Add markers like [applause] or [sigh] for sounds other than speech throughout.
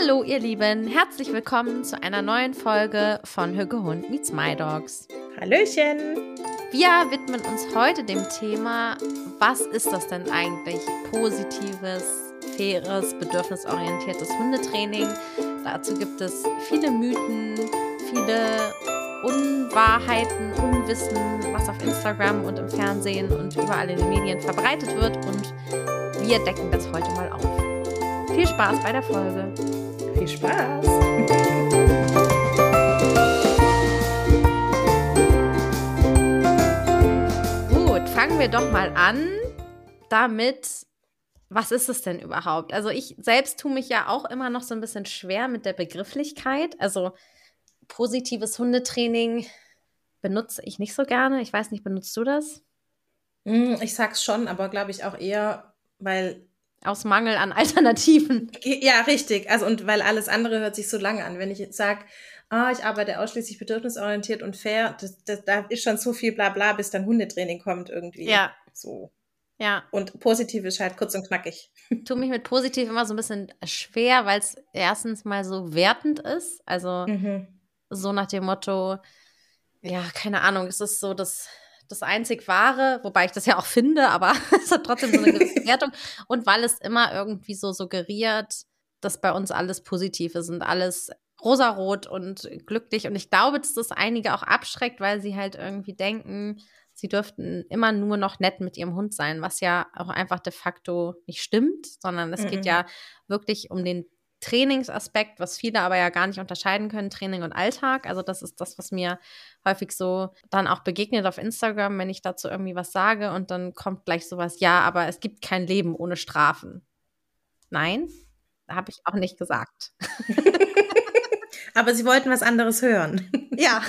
Hallo ihr Lieben, herzlich willkommen zu einer neuen Folge von Hücke Hund meets My Dogs. Hallöchen! Wir widmen uns heute dem Thema, was ist das denn eigentlich? Positives, faires, bedürfnisorientiertes Hundetraining. Dazu gibt es viele Mythen, viele Unwahrheiten, Unwissen, was auf Instagram und im Fernsehen und überall in den Medien verbreitet wird und wir decken das heute mal auf. Viel Spaß bei der Folge. Viel Spaß! Gut, fangen wir doch mal an damit, was ist es denn überhaupt? Also ich selbst tue mich ja auch immer noch so ein bisschen schwer mit der Begrifflichkeit. Also positives Hundetraining benutze ich nicht so gerne. Ich weiß nicht, benutzt du das? Hm, ich sag's schon, aber glaube ich auch eher, weil. Aus Mangel an [laughs] Alternativen. Ja, richtig. Also und weil alles andere hört sich so lange an. Wenn ich jetzt sage, ah, ich arbeite ausschließlich bedürfnisorientiert und fair, das, das, da ist schon so viel Blabla, bis dann Hundetraining kommt irgendwie. Ja. So. Ja. Und positiv ist halt kurz und knackig. [laughs] Tue mich mit positiv immer so ein bisschen schwer, weil es erstens mal so wertend ist. Also Mhm. so nach dem Motto, ja, keine Ahnung, es ist so das, das einzig Wahre, wobei ich das ja auch finde, aber [laughs] es hat trotzdem so eine [laughs] gewisse Wertung. Und weil es immer irgendwie so suggeriert, dass bei uns alles positiv ist und alles rosarot und glücklich. Und ich glaube, dass das einige auch abschreckt, weil sie halt irgendwie denken, sie dürften immer nur noch nett mit ihrem Hund sein, was ja auch einfach de facto nicht stimmt, sondern es geht Mhm. ja wirklich um den Trainingsaspekt, was viele aber ja gar nicht unterscheiden können, Training und Alltag. Also das ist das, was mir häufig so dann auch begegnet auf Instagram, wenn ich dazu irgendwie was sage und dann kommt gleich sowas, ja, aber es gibt kein Leben ohne Strafen. Nein, habe ich auch nicht gesagt. [laughs] Aber sie wollten was anderes hören. Ja.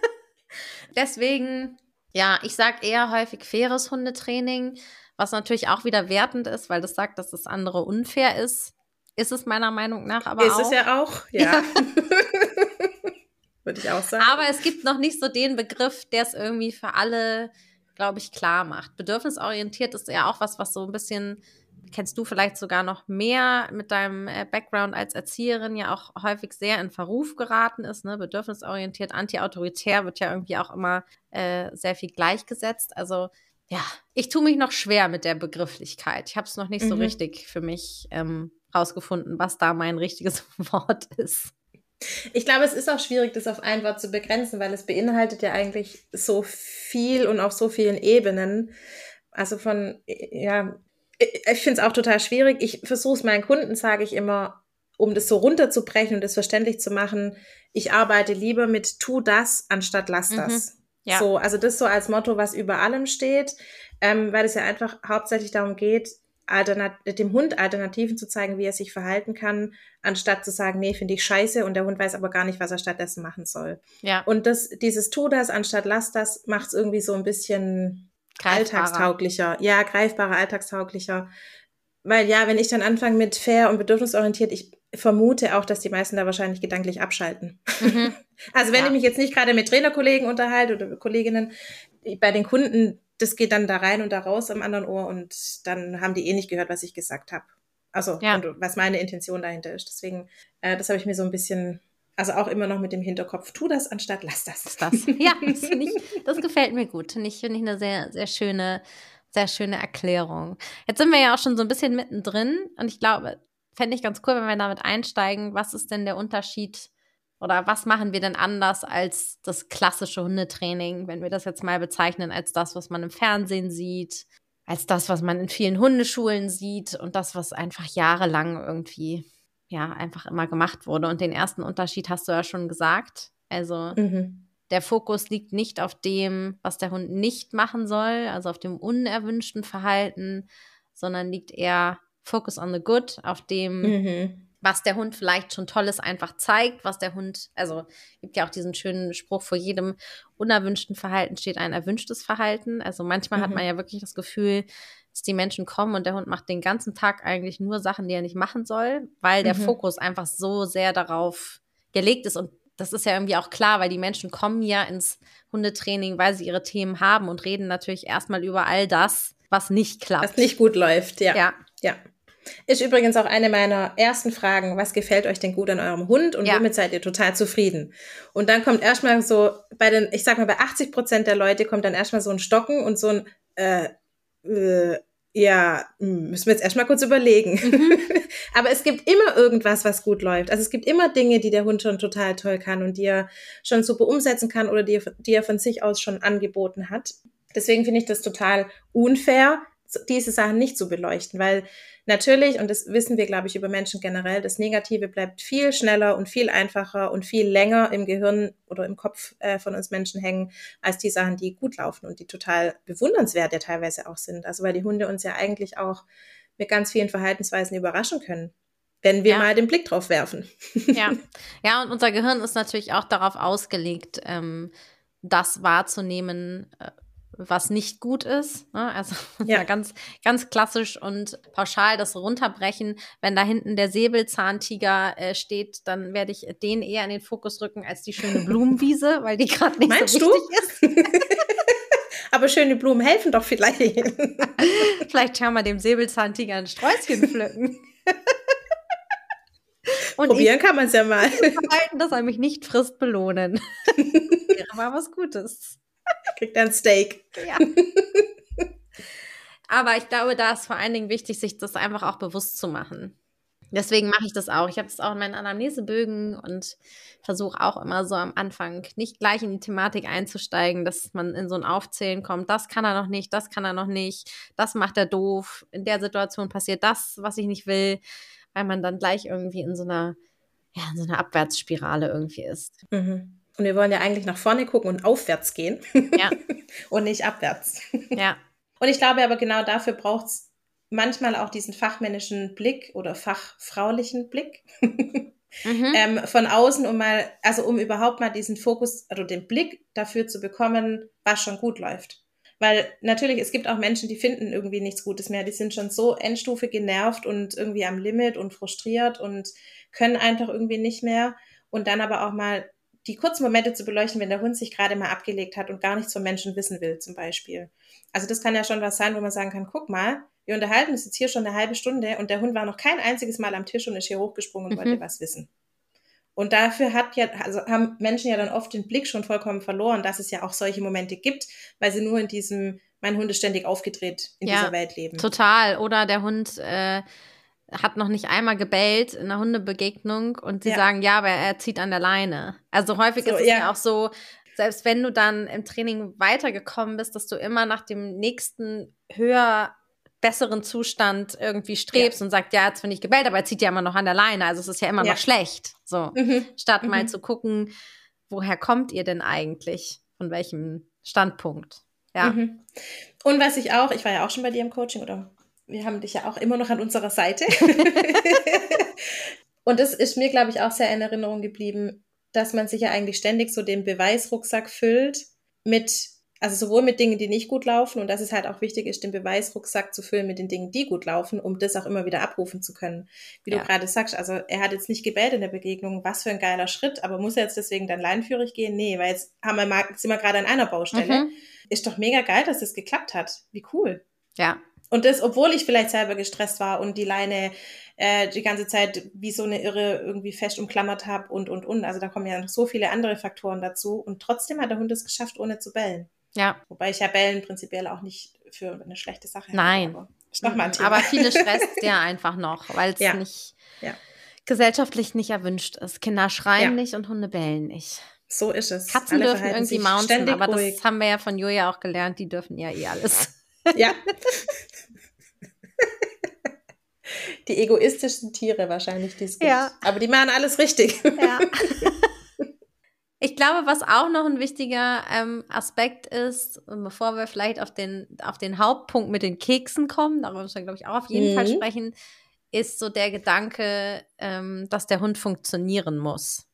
[laughs] Deswegen, ja, ich sage eher häufig faires Hundetraining, was natürlich auch wieder wertend ist, weil das sagt, dass das andere unfair ist. Ist es meiner Meinung nach aber ist auch. es ja auch. Ja. [laughs] Würde ich auch sagen. Aber es gibt noch nicht so den Begriff, der es irgendwie für alle, glaube ich, klar macht. Bedürfnisorientiert ist ja auch was, was so ein bisschen, kennst du vielleicht sogar noch mehr mit deinem äh, Background als Erzieherin, ja auch häufig sehr in Verruf geraten ist. Ne? Bedürfnisorientiert, antiautoritär wird ja irgendwie auch immer äh, sehr viel gleichgesetzt. Also ja, ich tue mich noch schwer mit der Begrifflichkeit. Ich habe es noch nicht so Mhm. richtig für mich ähm, rausgefunden, was da mein richtiges [laughs] Wort ist. Ich glaube, es ist auch schwierig, das auf ein Wort zu begrenzen, weil es beinhaltet ja eigentlich so viel und auf so vielen Ebenen. Also von, ja, ich finde es auch total schwierig. Ich versuche es meinen Kunden, sage ich immer, um das so runterzubrechen und das verständlich zu machen, ich arbeite lieber mit tu das anstatt lass Mhm. das. Ja. So, also das so als Motto, was über allem steht, ähm, weil es ja einfach hauptsächlich darum geht, alternat dem Hund Alternativen zu zeigen, wie er sich verhalten kann, anstatt zu sagen, nee, finde ich scheiße und der Hund weiß aber gar nicht, was er stattdessen machen soll. Ja, Und das, dieses tu das anstatt lass das macht es irgendwie so ein bisschen greifbarer. alltagstauglicher. Ja, greifbarer, alltagstauglicher. Weil ja, wenn ich dann anfange mit fair und bedürfnisorientiert, ich vermute auch, dass die meisten da wahrscheinlich gedanklich abschalten. Mhm. [laughs] Also wenn Ja. ich mich jetzt nicht gerade mit Trainerkollegen unterhalte oder Kolleginnen, bei den Kunden, das geht dann da rein und da raus am anderen Ohr und dann haben die eh nicht gehört, was ich gesagt habe. Also Ja. und was meine Intention dahinter ist. Deswegen, äh, das habe ich mir so ein bisschen, also auch immer noch mit dem Hinterkopf, tu das anstatt lass das. das. Ja, [laughs] das, ich, das gefällt mir gut. Finde ich, finde ich eine sehr, sehr schöne, sehr schöne Erklärung. Jetzt sind wir ja auch schon so ein bisschen mittendrin und ich glaube, fände ich ganz cool, wenn wir damit einsteigen. Was ist denn der Unterschied oder was machen wir denn anders als das klassische Hundetraining, wenn wir das jetzt mal bezeichnen als das, was man im Fernsehen sieht, als das, was man in vielen Hundeschulen sieht und das, was einfach jahrelang irgendwie ja einfach immer gemacht wurde. Und den ersten Unterschied hast du ja schon gesagt. Also Mhm. der Fokus liegt nicht auf dem, was der Hund nicht machen soll, also auf dem unerwünschten Verhalten, sondern liegt eher Focus on the Good, auf dem, Mhm. Was der Hund vielleicht schon Tolles einfach zeigt, was der Hund, also gibt ja auch diesen schönen Spruch, vor jedem unerwünschten Verhalten steht ein erwünschtes Verhalten. Also manchmal hat Mhm. man ja wirklich das Gefühl, dass die Menschen kommen und der Hund macht den ganzen Tag eigentlich nur Sachen, die er nicht machen soll, weil der Mhm. Fokus einfach so sehr darauf gelegt ist und das ist ja irgendwie auch klar, weil die Menschen kommen ja ins Hundetraining, weil sie ihre Themen haben und reden natürlich erstmal über all das, was nicht klappt. Was nicht gut läuft, ja. ja. Ja. Ist übrigens auch eine meiner ersten Fragen, was gefällt euch denn gut an eurem Hund und ja. womit seid ihr total zufrieden? Und dann kommt erstmal so, bei den, ich sag mal, bei 80 Prozent der Leute kommt dann erstmal so ein Stocken und so ein, äh, äh, ja, hm, müssen wir jetzt erstmal kurz überlegen. Mhm. [laughs] Aber es gibt immer irgendwas, was gut läuft. Also es gibt immer Dinge, die der Hund schon total toll kann und die er schon super umsetzen kann oder die, die er von sich aus schon angeboten hat. Deswegen finde ich das total unfair, diese Sachen nicht zu beleuchten, weil natürlich, und das wissen wir, glaube ich, über Menschen generell, das Negative bleibt viel schneller und viel einfacher und viel länger im Gehirn oder im Kopf äh, von uns Menschen hängen, als die Sachen, die gut laufen und die total bewundernswert ja teilweise auch sind. Also weil die Hunde uns ja eigentlich auch mit ganz vielen Verhaltensweisen überraschen können wenn wir ja. mal den Blick drauf werfen. Ja. ja, und unser Gehirn ist natürlich auch darauf ausgelegt, ähm, das wahrzunehmen, äh, was nicht gut ist. Ne? Also [laughs] ja. ganz, ganz klassisch und pauschal das runterbrechen. Wenn da hinten der Säbelzahntiger äh, steht, dann werde ich den eher in den Fokus rücken als die schöne [laughs] Blumenwiese, weil die gerade nicht Meinst so wichtig du? ist. [laughs] Aber schöne Blumen helfen doch vielleicht. vielleicht kann man dem Säbelzahntiger ein Sträußchen pflücken. Und Probieren kann man es ja mal. Verhalten, dass er mich nicht frisst, belohnen. Wäre mal was Gutes. Kriegt ein Steak. Ja. Aber ich glaube, da ist vor allen Dingen wichtig, sich das einfach auch bewusst zu machen. Deswegen mache ich das auch. Ich habe das auch in meinen Anamnesebögen und versuche auch immer so am Anfang nicht gleich in die Thematik einzusteigen, dass man in so ein Aufzählen kommt. Das kann er noch nicht, das kann er noch nicht, das macht er doof. In der Situation passiert das, was ich nicht will, weil man dann gleich irgendwie in so einer, ja, in so einer Abwärtsspirale irgendwie ist. Mhm. Und wir wollen ja eigentlich nach vorne gucken und aufwärts gehen. Ja. [laughs] und nicht abwärts. Ja. Und ich glaube aber genau dafür braucht es manchmal auch diesen fachmännischen Blick oder fachfraulichen Blick. mhm. ähm, von außen, um mal, also um überhaupt mal diesen Fokus, also den Blick dafür zu bekommen, was schon gut läuft. Weil natürlich, es gibt auch Menschen, die finden irgendwie nichts Gutes mehr. Die sind schon so Endstufe genervt und irgendwie am Limit und frustriert und können einfach irgendwie nicht mehr. Und dann aber auch mal die kurzen Momente zu beleuchten, wenn der Hund sich gerade mal abgelegt hat und gar nichts vom Menschen wissen will, zum Beispiel. Also das kann ja schon was sein, wo man sagen kann, guck mal, wir unterhalten uns jetzt hier schon eine halbe Stunde und der Hund war noch kein einziges Mal am Tisch und ist hier hochgesprungen und mhm. wollte was wissen. Und dafür hat ja, also haben Menschen ja dann oft den Blick schon vollkommen verloren, dass es ja auch solche Momente gibt, weil sie nur in diesem, mein Hund ist ständig aufgedreht in ja, dieser Welt leben. Total. Oder der Hund äh, hat noch nicht einmal gebellt in einer Hundebegegnung und sie ja. sagen, ja, aber er zieht an der Leine. Also häufig so, ist es ja. ja auch so, selbst wenn du dann im Training weitergekommen bist, dass du immer nach dem nächsten höher besseren Zustand irgendwie strebst ja. und sagst, ja, jetzt bin ich gebellt, aber er zieht ja immer noch an der Leine, also es ist ja immer ja. noch schlecht. So, mhm. statt mhm. mal zu gucken, woher kommt ihr denn eigentlich? Von welchem Standpunkt? Ja. Mhm. Und was ich auch, ich war ja auch schon bei dir im Coaching oder wir haben dich ja auch immer noch an unserer Seite. [laughs] und das ist mir, glaube ich, auch sehr in Erinnerung geblieben, dass man sich ja eigentlich ständig so den Beweisrucksack füllt mit, also sowohl mit Dingen, die nicht gut laufen und dass es halt auch wichtig ist, den Beweisrucksack zu füllen mit den Dingen, die gut laufen, um das auch immer wieder abrufen zu können. Wie ja. du gerade sagst, also er hat jetzt nicht gebellt in der Begegnung, was für ein geiler Schritt, aber muss er jetzt deswegen dann leinführig gehen? Nee, weil jetzt haben wir mal, sind wir gerade an einer Baustelle. Mhm. Ist doch mega geil, dass das geklappt hat. Wie cool. Ja, und das, obwohl ich vielleicht selber gestresst war und die Leine äh, die ganze Zeit wie so eine Irre irgendwie fest umklammert habe und, und, und. Also da kommen ja noch so viele andere Faktoren dazu. Und trotzdem hat der Hund es geschafft, ohne zu bellen. Ja. Wobei ich ja Bellen prinzipiell auch nicht für eine schlechte Sache Nein. habe. Nein. Aber viele stresst [laughs] ja einfach noch, weil es ja. nicht ja. gesellschaftlich nicht erwünscht ist. Kinder schreien ja. nicht und Hunde bellen nicht. So ist es. Katzen Alle dürfen irgendwie mounten, aber ruhig. das haben wir ja von Julia auch gelernt, die dürfen ja eh alles. Ja. die egoistischsten Tiere wahrscheinlich, die es gibt. Ja. Aber die machen alles richtig. Ja. [laughs] Ich glaube, was auch noch ein wichtiger ähm, Aspekt ist, bevor wir vielleicht auf den, auf den Hauptpunkt mit den Keksen kommen, darüber müssen wir, glaube ich, auch auf jeden mhm. Fall sprechen, ist so der Gedanke, ähm, dass der Hund funktionieren muss.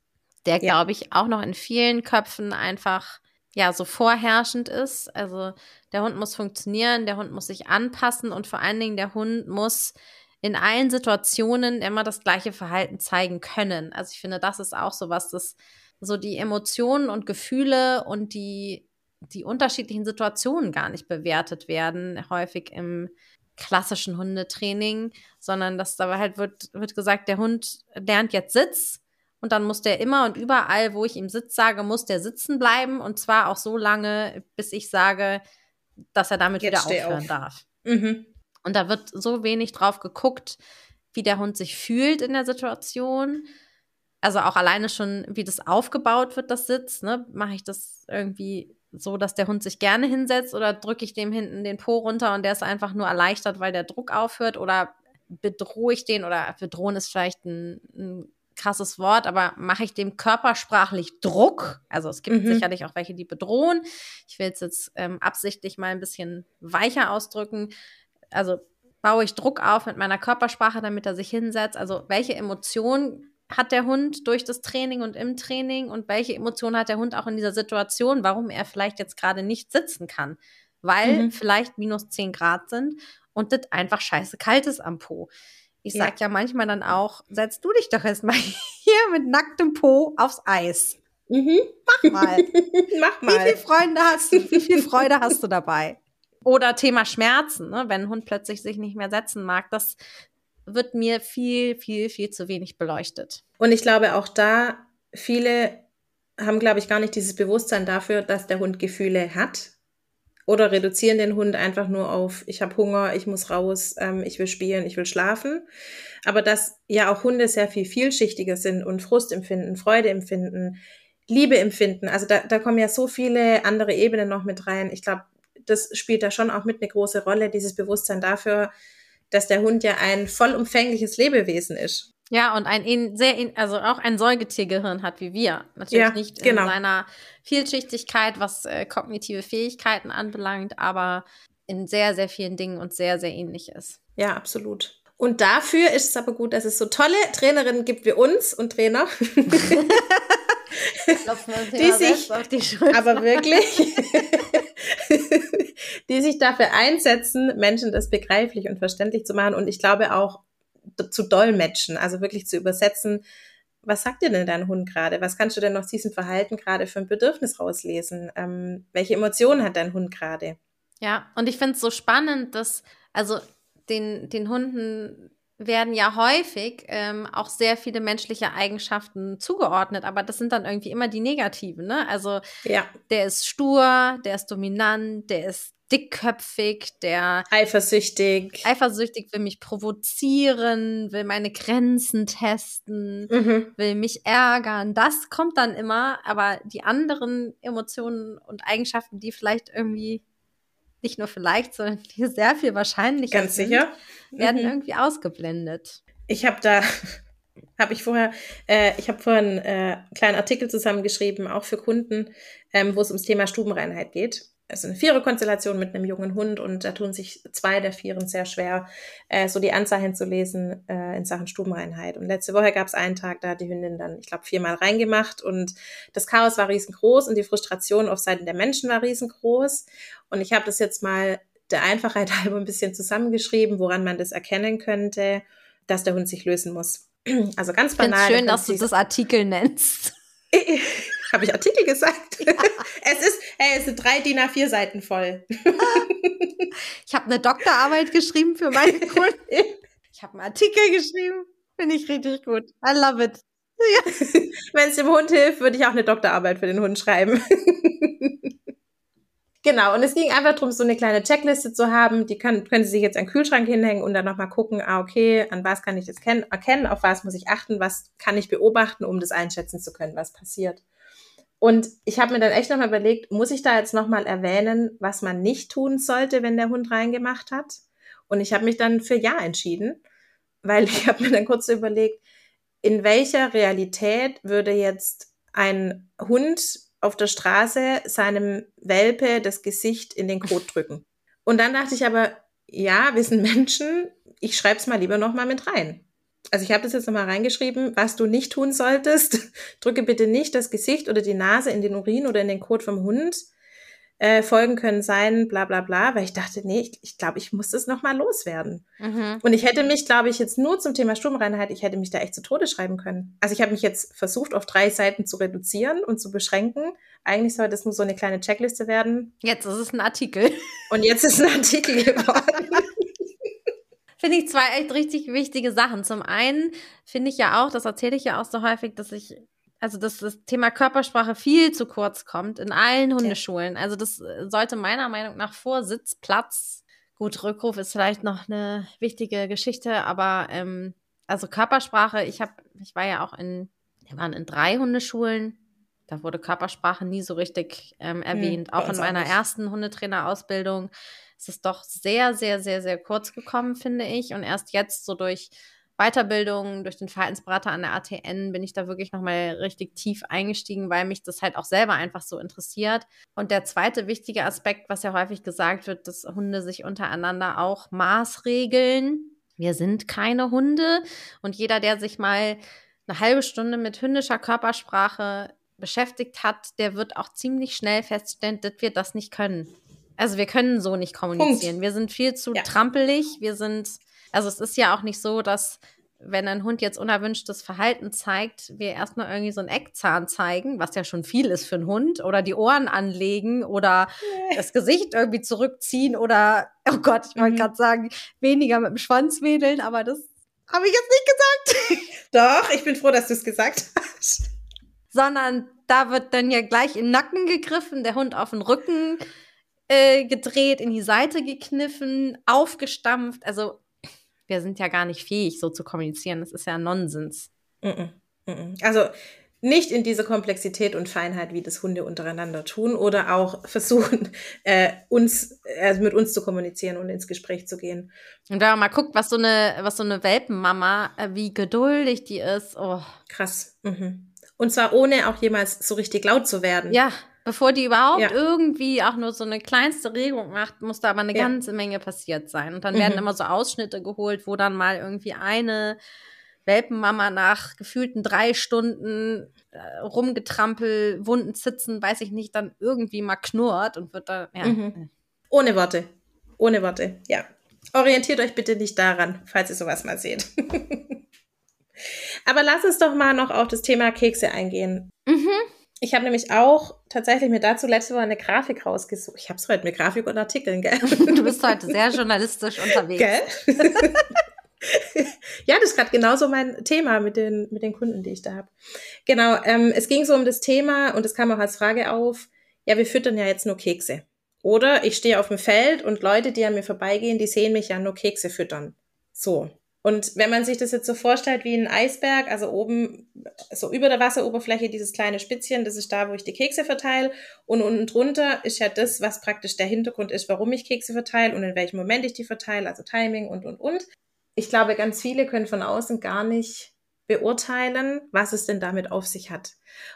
Der, ja. glaube ich, auch noch in vielen Köpfen einfach ja so vorherrschend ist. Also der Hund muss funktionieren, der Hund muss sich anpassen und vor allen Dingen der Hund muss in allen Situationen immer das gleiche Verhalten zeigen können. Also ich finde, das ist auch so was, das so die Emotionen und Gefühle und die die unterschiedlichen Situationen gar nicht bewertet werden, häufig im klassischen Hundetraining, sondern dass dabei halt wird, wird gesagt, der Hund lernt jetzt Sitz und dann muss der immer und überall, wo ich ihm Sitz sage, muss der sitzen bleiben und zwar auch so lange, bis ich sage, dass er damit jetzt wieder aufhören auf. darf. Mhm. Und da wird so wenig drauf geguckt, wie der Hund sich fühlt in der Situation. Also auch alleine schon, wie das aufgebaut wird, das Sitz. Ne? Mache ich das irgendwie so, dass der Hund sich gerne hinsetzt oder drücke ich dem hinten den Po runter und der ist einfach nur erleichtert, weil der Druck aufhört oder bedrohe ich den oder bedrohen ist vielleicht ein, ein krasses Wort, aber mache ich dem körpersprachlich Druck? Also es gibt mhm. sicherlich auch welche, die bedrohen. Ich will es jetzt ähm, absichtlich mal ein bisschen weicher ausdrücken. Also baue ich Druck auf mit meiner Körpersprache, damit er sich hinsetzt. Also welche Emotionen hat der Hund durch das Training und im Training und welche Emotionen hat der Hund auch in dieser Situation, warum er vielleicht jetzt gerade nicht sitzen kann, weil mhm. vielleicht minus 10 Grad sind und das einfach scheiße kalt ist am Po. Ich sag ja. ja manchmal dann auch, setz du dich doch erstmal [laughs] hier mit nacktem Po aufs Eis. Mhm. Mach mal. [laughs] Mach mal. Wie viel Freunde hast du? Wie viel Freude hast du dabei? Oder Thema Schmerzen, ne? wenn ein Hund plötzlich sich nicht mehr setzen mag, das wird mir viel, viel, viel zu wenig beleuchtet. Und ich glaube auch da, viele haben, glaube ich, gar nicht dieses Bewusstsein dafür, dass der Hund Gefühle hat. Oder reduzieren den Hund einfach nur auf, ich habe Hunger, ich muss raus, ähm, ich will spielen, ich will schlafen. Aber dass ja auch Hunde sehr viel vielschichtiger sind und Frust empfinden, Freude empfinden, Liebe empfinden. Also da, da kommen ja so viele andere Ebenen noch mit rein. Ich glaube, das spielt da schon auch mit eine große Rolle, dieses Bewusstsein dafür, dass der Hund ja ein vollumfängliches Lebewesen ist. Ja, und ein sehr, also auch ein Säugetiergehirn hat wie wir. Natürlich ja, nicht genau. in seiner Vielschichtigkeit, was äh, kognitive Fähigkeiten anbelangt, aber in sehr, sehr vielen Dingen und sehr, sehr ähnlich ist. Ja, absolut. Und dafür ist es aber gut, dass es so tolle Trainerinnen gibt wie uns und Trainer. [laughs] die sich, die aber wirklich, [laughs] die sich dafür einsetzen, Menschen das begreiflich und verständlich zu machen und ich glaube auch zu dolmetschen, also wirklich zu übersetzen, was sagt dir denn dein Hund gerade? Was kannst du denn aus diesem Verhalten gerade für ein Bedürfnis rauslesen? Ähm, welche Emotionen hat dein Hund gerade? Ja, und ich finde es so spannend, dass, also den, den Hunden werden ja häufig ähm, auch sehr viele menschliche Eigenschaften zugeordnet, aber das sind dann irgendwie immer die negativen, ne? Also ja. der ist stur, der ist dominant, der ist dickköpfig, der eifersüchtig. Eifersüchtig will mich provozieren, will meine Grenzen testen, mhm. will mich ärgern. Das kommt dann immer, aber die anderen Emotionen und Eigenschaften, die vielleicht irgendwie nicht nur vielleicht, sondern die [laughs] sehr viel wahrscheinlicher Ganz sind, sicher. werden mhm. irgendwie ausgeblendet. Ich habe da [laughs] habe ich vorher, äh, ich habe vorher einen äh, kleinen Artikel zusammengeschrieben, auch für Kunden, ähm, wo es ums Thema Stubenreinheit geht also eine Viererkonstellation mit einem jungen Hund und da tun sich zwei der Vieren sehr schwer, äh, so die Anzeichen zu lesen äh, in Sachen Stubenreinheit. Und letzte Woche gab es einen Tag, da hat die Hündin dann, ich glaube, viermal reingemacht und das Chaos war riesengroß und die Frustration auf Seiten der Menschen war riesengroß. Und ich habe das jetzt mal der Einfachheit [laughs] halber ein bisschen zusammengeschrieben, woran man das erkennen könnte, dass der Hund sich lösen muss. [clears throat] Also ganz banal. Ich schön, dass du das Artikel nennst. [laughs] [laughs] Habe ich Artikel gesagt? Ja. [laughs] es ist, hey, es sind drei DIN A4 Seiten voll. [laughs] ich habe eine Doktorarbeit geschrieben für meine Kunden. Ich habe einen Artikel geschrieben. Finde ich richtig gut. I love it. Ja. Wenn es dem Hund hilft, würde ich auch eine Doktorarbeit für den Hund schreiben. genau, und es ging einfach darum, so eine kleine Checkliste zu haben. Die können, können Sie sich jetzt an den Kühlschrank hinhängen und dann nochmal gucken, ah, okay, an was kann ich das erkennen, auf was muss ich achten, was kann ich beobachten, um das einschätzen zu können, was passiert. Und ich habe mir dann echt nochmal überlegt, muss ich da jetzt nochmal erwähnen, was man nicht tun sollte, wenn der Hund reingemacht hat? Und ich habe mich dann für Ja entschieden, weil [laughs] ich habe mir dann kurz überlegt, in welcher Realität würde jetzt ein Hund auf der Straße seinem Welpe das Gesicht in den Kot drücken? Und dann dachte ich aber, ja, wir sind Menschen, ich schreibe es mal lieber nochmal mit rein also ich habe das jetzt nochmal reingeschrieben, was du nicht tun solltest. [laughs] Drücke bitte nicht das Gesicht oder die Nase in den Urin oder in den Kot vom Hund. Äh, Folgen können sein, bla bla bla, weil ich dachte, nee, ich, ich glaube, ich muss das nochmal loswerden. Mhm. Und ich hätte mich, glaube ich, jetzt nur zum Thema Sturmreinheit, ich hätte mich da echt zu Tode schreiben können. Also ich habe mich jetzt versucht, auf drei Seiten zu reduzieren und zu beschränken. Eigentlich sollte es nur so eine kleine Checkliste werden. Jetzt ist es ein Artikel. Und jetzt ist ein Artikel geworden. [laughs] finde ich zwei echt richtig wichtige Sachen. Zum einen finde ich ja auch, das erzähle ich ja auch so häufig, dass ich also dass das Thema Körpersprache viel zu kurz kommt in allen Hundeschulen. Also das äh, sollte meiner Meinung nach vor Sitzplatz. Gut, Rückruf ist vielleicht noch eine wichtige Geschichte, aber ähm, also Körpersprache, ich habe, ich war ja auch in, wir waren in drei Hundeschulen. Da wurde Körpersprache nie so richtig ähm, hm, erwähnt. Hm, auch in meiner ersten Hundetrainerausbildung ist es doch sehr, sehr, sehr, sehr kurz gekommen, finde ich. Und erst jetzt so durch Weiterbildung, durch den Verhaltensberater an der ATN bin ich da wirklich nochmal richtig tief eingestiegen, weil mich das halt auch selber einfach so interessiert. Und der zweite wichtige Aspekt, was ja häufig gesagt wird, dass Hunde sich untereinander auch maßregeln. Wir sind keine Hunde und jeder, der sich mal eine halbe Stunde mit hündischer Körpersprache beschäftigt hat, der wird auch ziemlich schnell feststellen, dass wir das nicht können. Also wir können so nicht kommunizieren. Punkt. Wir sind viel zu ja. trampelig. Wir sind, also es ist ja auch nicht so, dass wenn ein Hund jetzt unerwünschtes Verhalten zeigt, wir erstmal irgendwie so einen Eckzahn zeigen, was ja schon viel ist für einen Hund, oder die Ohren anlegen oder nee. das Gesicht irgendwie zurückziehen oder, oh Gott, ich wollte mhm. gerade sagen, weniger mit dem Schwanz wedeln, aber das habe ich jetzt nicht gesagt. [laughs] Doch, ich bin froh, dass du es gesagt hast. Sondern da wird dann ja gleich in den Nacken gegriffen, der Hund auf den Rücken äh, gedreht, in die Seite gekniffen, aufgestampft. Also wir sind ja gar nicht fähig, so zu kommunizieren. Das ist ja Nonsens. Also nicht in diese Komplexität und Feinheit, wie das Hunde untereinander tun oder auch [laughs] versuchen, äh, uns, äh, mit uns zu kommunizieren und ins Gespräch zu gehen. Und wenn man mal guckt, was so eine, was so eine Welpenmama, äh, wie geduldig die ist. Oh. Krass. Mhm. Und zwar ohne auch jemals so richtig laut zu werden. Ja, Bevor die überhaupt ja. irgendwie auch nur so eine kleinste Regung macht, muss da aber eine ja. ganze Menge passiert sein. Und dann mhm. werden immer so Ausschnitte geholt, wo dann mal irgendwie eine Welpenmama nach gefühlten drei Stunden äh, rumgetrampel, Wunden zitzen, weiß ich nicht, dann irgendwie mal knurrt und wird da, ja. Mhm. Ohne Worte. Ohne Worte, ja. Orientiert euch bitte nicht daran, falls ihr sowas mal seht. [laughs] Aber lass uns doch mal noch auf das Thema Kekse eingehen. Mhm. Ich habe nämlich auch tatsächlich mir dazu letzte Woche eine Grafik rausgesucht. Ich habe es heute mit Grafik und Artikeln, gell? Du bist heute sehr journalistisch unterwegs. Gell? [laughs] ja, das ist gerade genauso mein Thema mit den, mit den Kunden, die ich da habe. Genau, ähm, es ging so um das Thema und es kam auch als Frage auf, ja, wir füttern ja jetzt nur Kekse. Oder ich stehe auf dem Feld und Leute, die an mir vorbeigehen, die sehen mich ja nur Kekse füttern. So. Und wenn man sich das jetzt so vorstellt wie ein Eisberg, also oben, so über der Wasseroberfläche dieses kleine Spitzchen, das ist da, wo ich die Kekse verteile. Und unten drunter ist ja das, was praktisch der Hintergrund ist, warum ich Kekse verteile und in welchem Moment ich die verteile, also Timing und, und, und. Ich glaube, ganz viele können von außen gar nicht beurteilen, was es denn damit auf sich hat.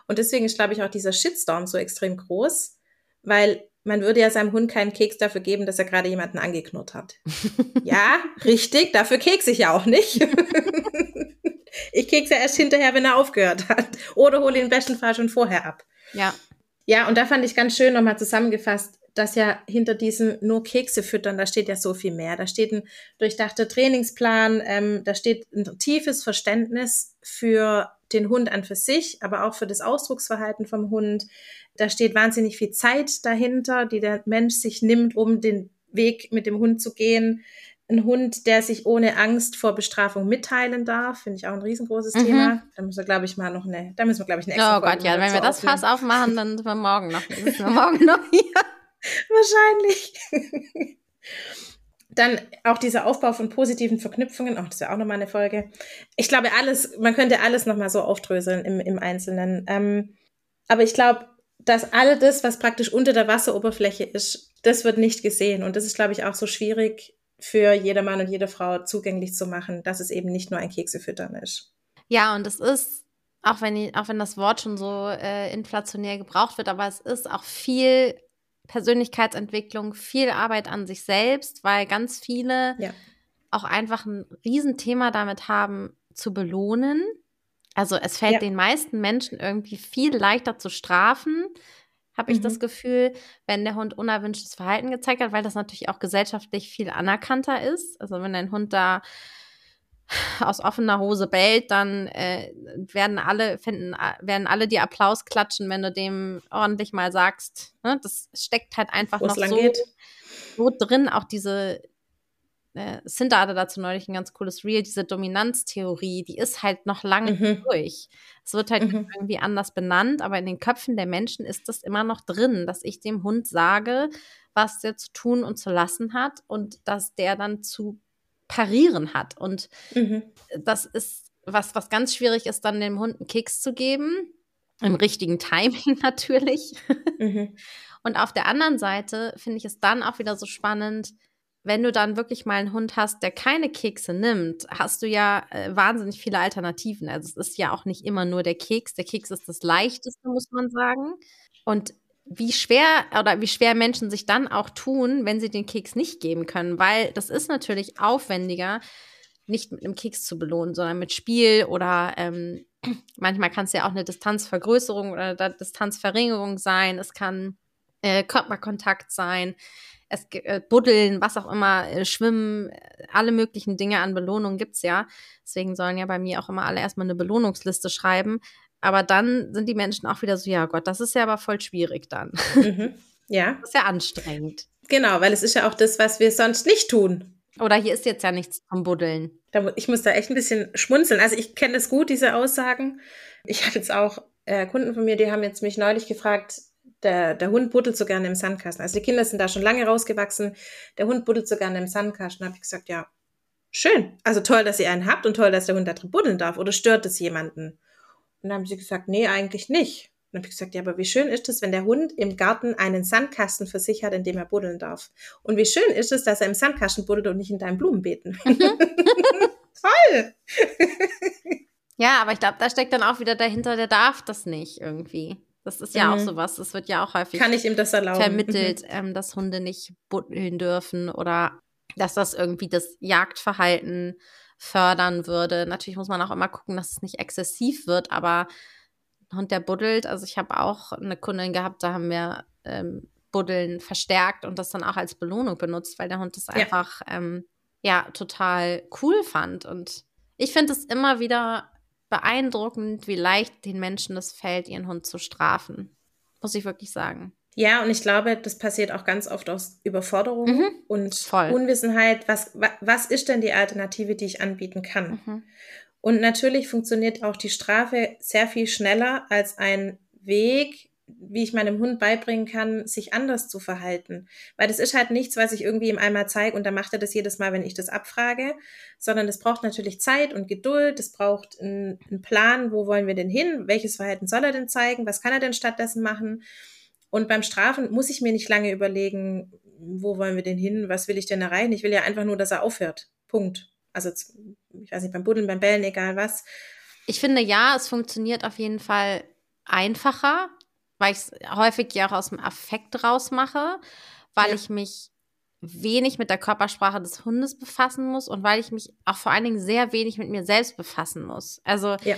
Und deswegen ist, glaube ich, auch dieser Shitstorm so extrem groß, weil man würde ja seinem Hund keinen Keks dafür geben, dass er gerade jemanden angeknurrt hat. [laughs] ja, richtig, dafür kekse ich ja auch nicht. [laughs] ich kekse ja erst hinterher, wenn er aufgehört hat. Oder hole ihn im besten Fall schon vorher ab. Ja. Ja, und da fand ich ganz schön nochmal zusammengefasst, dass ja hinter diesem nur Kekse füttern, da steht ja so viel mehr. Da steht ein durchdachter Trainingsplan, ähm, da steht ein tiefes Verständnis für den Hund an für sich, aber auch für das Ausdrucksverhalten vom Hund. Da steht wahnsinnig viel Zeit dahinter, die der Mensch sich nimmt, um den Weg mit dem Hund zu gehen. Ein Hund, der sich ohne Angst vor Bestrafung mitteilen darf, finde ich auch ein riesengroßes mhm. Thema. Da müssen wir, glaube ich, mal noch eine, da müssen wir, glaube ich, eine extra Oh Gott, ja, wenn wir das Fass aufmachen, dann sind wir morgen noch, sind wir [laughs] morgen noch hier. [laughs] Wahrscheinlich. [laughs] Dann auch dieser Aufbau von positiven Verknüpfungen, auch das wäre auch nochmal eine Folge. Ich glaube, alles, man könnte alles nochmal so aufdröseln im, im Einzelnen. Ähm, aber ich glaube, dass all das, was praktisch unter der Wasseroberfläche ist, das wird nicht gesehen. Und das ist, glaube ich, auch so schwierig für jeder Mann und jede Frau zugänglich zu machen, dass es eben nicht nur ein Keksefüttern ist. Ja, und es ist, auch wenn, auch wenn das Wort schon so äh, inflationär gebraucht wird, aber es ist auch viel Persönlichkeitsentwicklung, viel Arbeit an sich selbst, weil ganz viele ja. auch einfach ein Riesenthema damit haben, zu belohnen. Also es fällt ja. den meisten Menschen irgendwie viel leichter zu strafen, habe ich mhm. das Gefühl, wenn der Hund unerwünschtes Verhalten gezeigt hat, weil das natürlich auch gesellschaftlich viel anerkannter ist. Also wenn ein Hund da aus offener Hose bellt, dann äh, werden alle finden, werden alle dir Applaus klatschen, wenn du dem ordentlich mal sagst. Ne? Das steckt halt einfach Wo's noch so, so drin, auch diese äh, Cinder hatte dazu neulich ein ganz cooles Reel, diese Dominanztheorie, die ist halt noch lange mhm. durch. Es wird halt mhm. irgendwie anders benannt, aber in den Köpfen der Menschen ist das immer noch drin, dass ich dem Hund sage, was der zu tun und zu lassen hat und dass der dann zu parieren hat. Und mhm. das ist was, was ganz schwierig ist, dann dem Hund einen Keks zu geben. Im richtigen Timing [laughs] natürlich. Mhm. Und auf der anderen Seite finde ich es dann auch wieder so spannend, wenn du dann wirklich mal einen Hund hast, der keine Kekse nimmt, hast du ja äh, wahnsinnig viele Alternativen. Also es ist ja auch nicht immer nur der Keks. Der Keks ist das leichteste, muss man sagen. Und wie schwer oder wie schwer Menschen sich dann auch tun, wenn sie den Keks nicht geben können, weil das ist natürlich aufwendiger, nicht mit einem Keks zu belohnen, sondern mit Spiel oder ähm, [clears throat] manchmal kann es ja auch eine Distanzvergrößerung oder Distanzverringerung sein. Es kann äh, Körperkontakt sein es äh, buddeln, was auch immer, äh, schwimmen, alle möglichen Dinge an Belohnungen gibt's ja. Deswegen sollen ja bei mir auch immer alle erstmal eine Belohnungsliste schreiben. Aber dann sind die Menschen auch wieder so, ja Gott, das ist ja aber voll schwierig dann. Mhm. Ja. [laughs] Das ist ja anstrengend. Genau, weil es ist ja auch das, was wir sonst nicht tun. Oder hier ist jetzt ja nichts vom Buddeln. Ich muss da echt ein bisschen schmunzeln. Also ich kenne das gut, diese Aussagen. Ich habe jetzt auch äh, Kunden von mir, die haben jetzt mich neulich gefragt, der, der Hund buddelt so gerne im Sandkasten. Also die Kinder sind da schon lange rausgewachsen. Der Hund buddelt so gerne im Sandkasten. Da habe ich gesagt, ja, schön. Also toll, dass ihr einen habt und toll, dass der Hund da drin buddeln darf. Oder stört es jemanden? Und dann haben sie gesagt, nee, eigentlich nicht. Und dann habe ich gesagt, ja, aber wie schön ist es, wenn der Hund im Garten einen Sandkasten für sich hat, in dem er buddeln darf. Und wie schön ist es, dass er im Sandkasten buddelt und nicht in deinem Blumenbeeten. Mhm. [laughs] Toll! ja, aber ich glaube, da steckt dann auch wieder dahinter, der darf das nicht irgendwie. Das ist ja mhm. auch sowas. Das wird ja auch häufig Kann ich ihm das erlauben? vermittelt, mhm. ähm, dass Hunde nicht buddeln dürfen oder dass das irgendwie das Jagdverhalten fördern würde. Natürlich muss man auch immer gucken, dass es nicht exzessiv wird, aber ein Hund, der buddelt, also ich habe auch eine Kundin gehabt, da haben wir ähm, Buddeln verstärkt und das dann auch als Belohnung benutzt, weil der Hund das ja. einfach ähm, ja total cool fand. Und ich finde es immer wieder beeindruckend, wie leicht den Menschen es fällt, ihren Hund zu strafen. Muss ich wirklich sagen. Ja, und ich glaube, das passiert auch ganz oft aus Überforderung mhm. und Voll. Unwissenheit. Was, was ist denn die Alternative, die ich anbieten kann? Mhm. Und natürlich funktioniert auch die Strafe sehr viel schneller als ein Weg, wie ich meinem Hund beibringen kann, sich anders zu verhalten. Weil das ist halt nichts, was ich irgendwie ihm einmal zeige und dann macht er das jedes Mal, wenn ich das abfrage, sondern das braucht natürlich Zeit und Geduld, es braucht einen, einen Plan, wo wollen wir denn hin, welches Verhalten soll er denn zeigen, was kann er denn stattdessen machen. Und beim Strafen muss ich mir nicht lange überlegen, wo wollen wir denn hin, was will ich denn erreichen. Ich will ja einfach nur, dass er aufhört. Punkt. Also, ich weiß nicht, beim Buddeln, beim Bellen, egal was. Ich finde ja, es funktioniert auf jeden Fall einfacher, weil ich es häufig ja auch aus dem Affekt rausmache, weil ja. ich mich wenig mit der Körpersprache des Hundes befassen muss und weil ich mich auch vor allen Dingen sehr wenig mit mir selbst befassen muss. Also ja.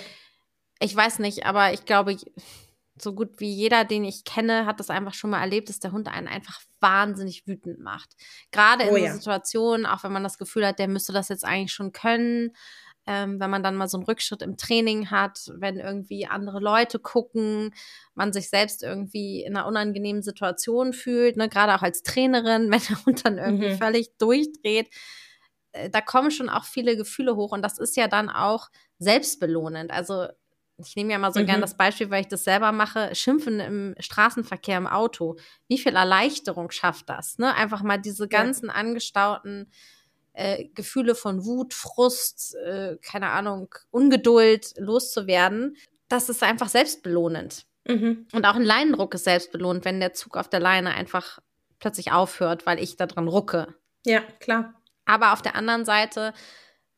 ich weiß nicht, aber ich glaube, so gut wie jeder, den ich kenne, hat das einfach schon mal erlebt, dass der Hund einen einfach wahnsinnig wütend macht. Gerade in oh, ja. Situationen, auch wenn man das Gefühl hat, der müsste das jetzt eigentlich schon können ähm, wenn man dann mal so einen Rückschritt im Training hat, wenn irgendwie andere Leute gucken, man sich selbst irgendwie in einer unangenehmen Situation fühlt, ne, gerade auch als Trainerin, [laughs] wenn der Hund dann irgendwie mhm. völlig durchdreht. Äh, da kommen schon auch viele Gefühle hoch und das ist ja dann auch selbstbelohnend. Also ich nehme ja mal so mhm. gern das Beispiel, weil ich das selber mache, Schimpfen im Straßenverkehr im Auto. Wie viel Erleichterung schafft das? Ne? Einfach mal diese ganzen ja. angestauten äh, Gefühle von Wut, Frust, äh, keine Ahnung, Ungeduld loszuwerden, das ist einfach selbstbelohnend. Mhm. Und auch ein Leinendruck ist selbstbelohnt, wenn der Zug auf der Leine einfach plötzlich aufhört, weil ich da dran rucke. Ja, klar. Aber auf der anderen Seite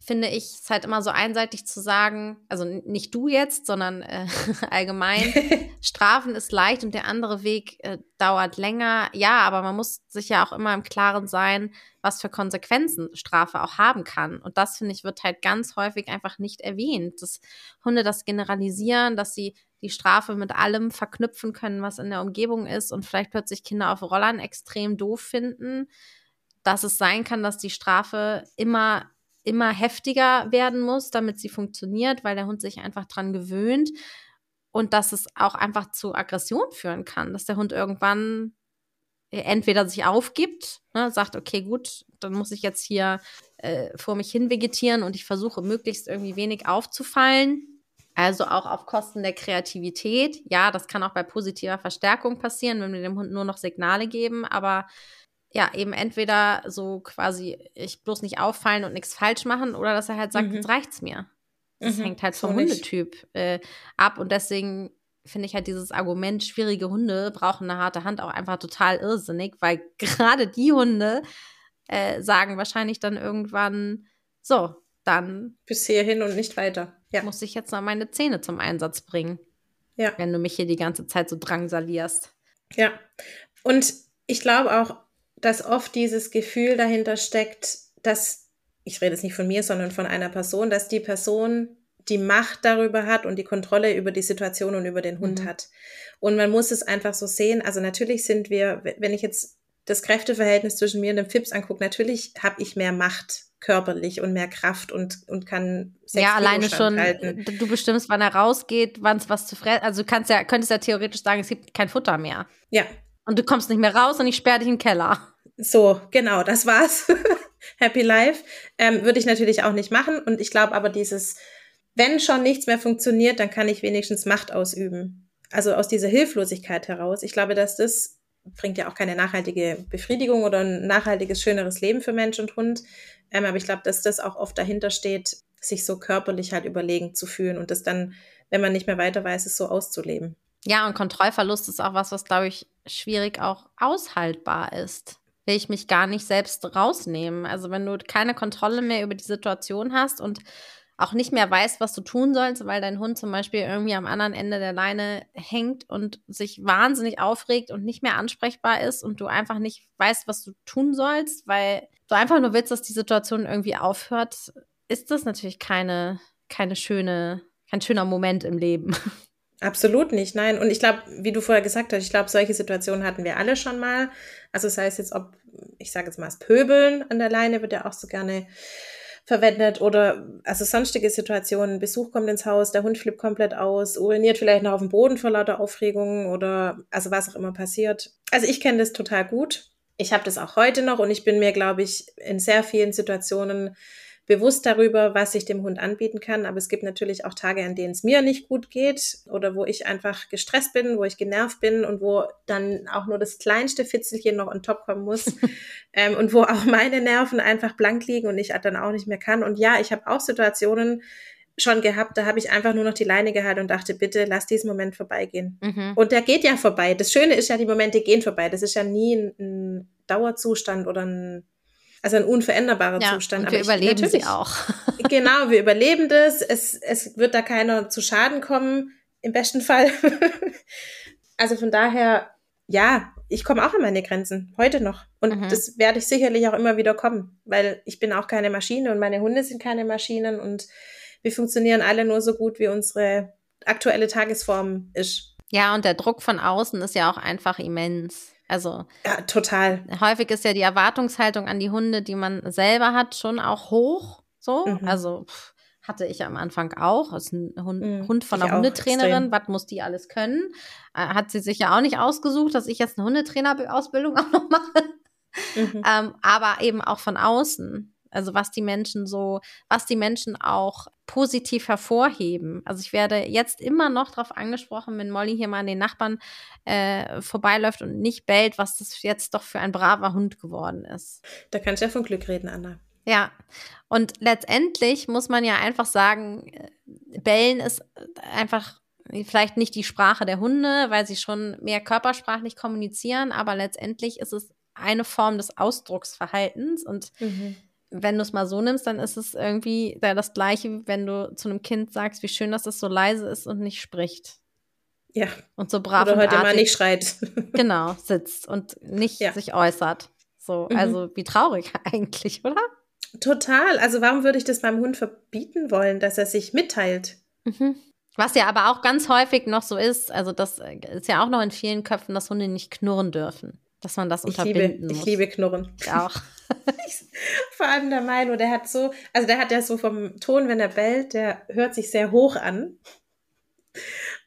finde ich es halt immer so einseitig zu sagen, also nicht du jetzt, sondern äh, [laughs] allgemein, [laughs] Strafen ist leicht und der andere Weg äh, dauert länger. Ja, aber man muss sich ja auch immer im Klaren sein, was für Konsequenzen Strafe auch haben kann. Und das, finde ich, wird halt ganz häufig einfach nicht erwähnt, dass Hunde das generalisieren, dass sie die Strafe mit allem verknüpfen können, was in der Umgebung ist und vielleicht plötzlich Kinder auf Rollern extrem doof finden, dass es sein kann, dass die Strafe immer immer heftiger werden muss, damit sie funktioniert, weil der Hund sich einfach dran gewöhnt und dass es auch einfach zu Aggression führen kann, dass der Hund irgendwann entweder sich aufgibt, ne, sagt, okay, gut, dann muss ich jetzt hier äh, vor mich hin vegetieren und ich versuche möglichst irgendwie wenig aufzufallen. Also auch auf Kosten der Kreativität. Ja, das kann auch bei positiver Verstärkung passieren, wenn wir dem Hund nur noch Signale geben, aber ja, eben entweder so quasi ich bloß nicht auffallen und nichts falsch machen oder dass er halt sagt, mhm. jetzt reicht's mir. Das mhm, hängt halt vom so Hundetyp äh, ab und deswegen finde ich halt dieses Argument, schwierige Hunde brauchen eine harte Hand auch einfach total irrsinnig, weil [laughs] gerade die Hunde äh, sagen wahrscheinlich dann irgendwann, so, dann. Bis hierhin und nicht weiter. Ja. Muss ich jetzt noch meine Zähne zum Einsatz bringen. Ja. Wenn du mich hier die ganze Zeit so drangsalierst. Ja. Und ich glaube auch, dass oft dieses Gefühl dahinter steckt, dass, ich rede jetzt nicht von mir, sondern von einer Person, dass die Person die Macht darüber hat und die Kontrolle über die Situation und über den Hund mhm. hat. Und man muss es einfach so sehen. Also natürlich sind wir, wenn ich jetzt das Kräfteverhältnis zwischen mir und dem Fips angucke, natürlich habe ich mehr Macht körperlich und mehr Kraft und, und kann Sex Ja, alleine schon, halten. du bestimmst, wann er rausgeht, wann es was zu fressen, also du kannst ja, könntest ja theoretisch sagen, es gibt kein Futter mehr. Ja. Und du kommst nicht mehr raus und ich sperre dich im Keller. So, genau, das war's. [laughs] Happy Life. Ähm, Würde ich natürlich auch nicht machen. Und ich glaube aber dieses, wenn schon nichts mehr funktioniert, dann kann ich wenigstens Macht ausüben. Also aus dieser Hilflosigkeit heraus. Ich glaube, dass das bringt ja auch keine nachhaltige Befriedigung oder ein nachhaltiges, schöneres Leben für Mensch und Hund. Ähm, aber ich glaube, dass das auch oft dahinter steht, sich so körperlich halt überlegen zu fühlen und das dann, wenn man nicht mehr weiter weiß, es so auszuleben. Ja, und Kontrollverlust ist auch was, was, glaube ich, schwierig auch aushaltbar ist. Will ich mich gar nicht selbst rausnehmen. Also wenn du keine Kontrolle mehr über die Situation hast und auch nicht mehr weißt, was du tun sollst, weil dein Hund zum Beispiel irgendwie am anderen Ende der Leine hängt und sich wahnsinnig aufregt und nicht mehr ansprechbar ist und du einfach nicht weißt, was du tun sollst, weil du einfach nur willst, dass die Situation irgendwie aufhört, ist das natürlich keine, keine schöne, kein schöner Moment im Leben. [laughs] Absolut nicht, nein. Und ich glaube, wie du vorher gesagt hast, ich glaube, solche Situationen hatten wir alle schon mal. Also sei es jetzt, ob, ich sage jetzt mal, das Pöbeln an der Leine wird ja auch so gerne verwendet oder also sonstige Situationen. Besuch kommt ins Haus, der Hund flippt komplett aus, uriniert vielleicht noch auf dem Boden vor lauter Aufregung oder also was auch immer passiert. Also ich kenne das total gut. Ich habe das auch heute noch und ich bin mir, glaube ich, in sehr vielen Situationen bewusst darüber, was ich dem Hund anbieten kann. Aber es gibt natürlich auch Tage, an denen es mir nicht gut geht oder wo ich einfach gestresst bin, wo ich genervt bin und wo dann auch nur das kleinste Fitzelchen noch on top kommen muss [laughs] ähm, und wo auch meine Nerven einfach blank liegen und ich dann auch nicht mehr kann. Und ja, ich habe auch Situationen, schon gehabt, da habe ich einfach nur noch die Leine gehalten und dachte, bitte lass diesen Moment vorbeigehen. Mhm. Und der geht ja vorbei. Das Schöne ist ja, die Momente gehen vorbei. Das ist ja nie ein, ein Dauerzustand oder ein also ein unveränderbarer ja, Zustand. Und wir Aber überleben sie auch. [laughs] genau, wir überleben das. Es, es wird da keiner zu Schaden kommen, im besten Fall. [laughs] also von daher, ja, ich komme auch an meine Grenzen, heute noch. Und mhm. das werde ich sicherlich auch immer wieder kommen, weil ich bin auch keine Maschine und meine Hunde sind keine Maschinen und wir funktionieren alle nur so gut, wie unsere aktuelle Tagesform ist. Ja, und der Druck von außen ist ja auch einfach immens. Also ja, total. Häufig ist ja die Erwartungshaltung an die Hunde, die man selber hat, schon auch hoch. So, mhm. also pff, hatte ich am Anfang auch. Ist ein Hund, mhm, Hund von einer Hundetrainerin. Was muss die alles können? Äh, hat sie sich ja auch nicht ausgesucht, dass ich jetzt eine Hundetrainerausbildung [laughs] auch noch mache. Mhm. ähm, aber eben auch von außen. Also was die Menschen so, was die Menschen auch positiv hervorheben. Also ich werde jetzt immer noch darauf angesprochen, wenn Molly hier mal an den Nachbarn äh, vorbeiläuft und nicht bellt, was das jetzt doch für ein braver Hund geworden ist. Da kannst du ja von Glück reden, Anna. Ja, und letztendlich muss man ja einfach sagen, äh, bellen ist einfach vielleicht nicht die Sprache der Hunde, weil sie schon mehr körpersprachlich kommunizieren, aber letztendlich ist es eine Form des Ausdrucksverhaltens und mhm wenn du es mal so nimmst, dann ist es irgendwie ja, das Gleiche, wenn du zu einem Kind sagst, wie schön, dass es so leise ist und nicht spricht. Ja. Und so brav Oder heute mal nicht schreit. [laughs] genau, sitzt und nicht ja. sich äußert. So, mhm. also wie traurig [laughs] eigentlich, oder? Total. Also warum würde ich das beim Hund verbieten wollen, dass er sich mitteilt? Mhm. Was ja aber auch ganz häufig noch so ist, also das ist ja auch noch in vielen Köpfen, dass Hunde nicht knurren dürfen. Dass man das ich unterbinden liebe, muss. Ich liebe Knurren. [laughs] Ich auch. Vor allem der Milo, der hat so, also der hat ja so vom Ton, wenn er bellt, der hört sich sehr hoch an.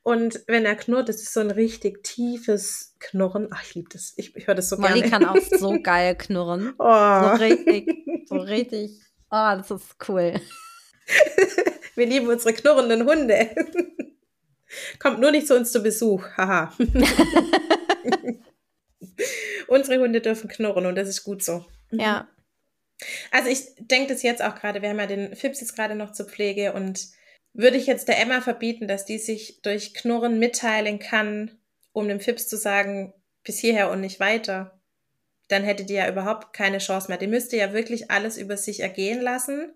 Und wenn er knurrt, das ist so ein richtig tiefes Knurren. Ach, ich liebe das. Ich, ich höre das so Molly gerne. kann auch so [laughs] geil knurren. Oh. So richtig, so richtig. Oh, das ist cool. [laughs] Wir lieben unsere knurrenden Hunde. Kommt nur nicht zu uns zu Besuch. Haha. Unsere Hunde dürfen knurren und das ist gut so. Ja. Also ich denke das jetzt auch gerade, wir haben ja den Fips jetzt gerade noch zur Pflege und würde ich jetzt der Emma verbieten, dass die sich durch Knurren mitteilen kann, um dem Fips zu sagen, bis hierher und nicht weiter, dann hätte die ja überhaupt keine Chance mehr. Die müsste ja wirklich alles über sich ergehen lassen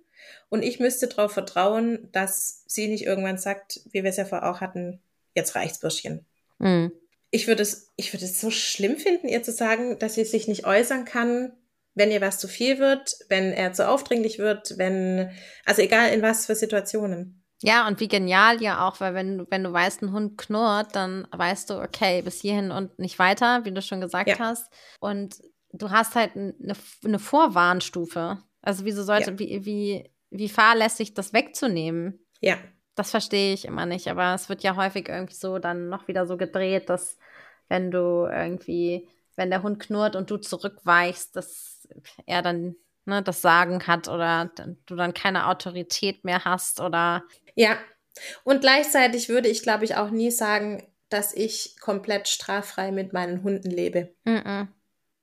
und ich müsste darauf vertrauen, dass sie nicht irgendwann sagt, wie wir es ja vorher auch hatten, jetzt reicht's Bürschchen. Mhm. Ich würde es, ich würde es so schlimm finden, ihr zu sagen, dass sie sich nicht äußern kann, wenn ihr was zu viel wird, wenn er zu aufdringlich wird, wenn, also egal in was für Situationen. Ja, und wie genial ja auch, weil wenn, du wenn du weißt, ein Hund knurrt, dann weißt du, okay, bis hierhin und nicht weiter, wie du schon gesagt Ja. hast. Und du hast halt eine, eine Vorwarnstufe. Also wieso sollte, Ja. wie, wie, wie fahrlässig das wegzunehmen? Ja, Das verstehe ich immer nicht, aber es wird ja häufig irgendwie so dann noch wieder so gedreht, dass wenn du irgendwie, wenn der Hund knurrt und du zurückweichst, dass er dann ne, das Sagen hat oder du dann keine Autorität mehr hast oder ja. Und gleichzeitig würde ich, glaube ich, auch nie sagen, dass ich komplett straffrei mit meinen Hunden lebe. Mm-mm.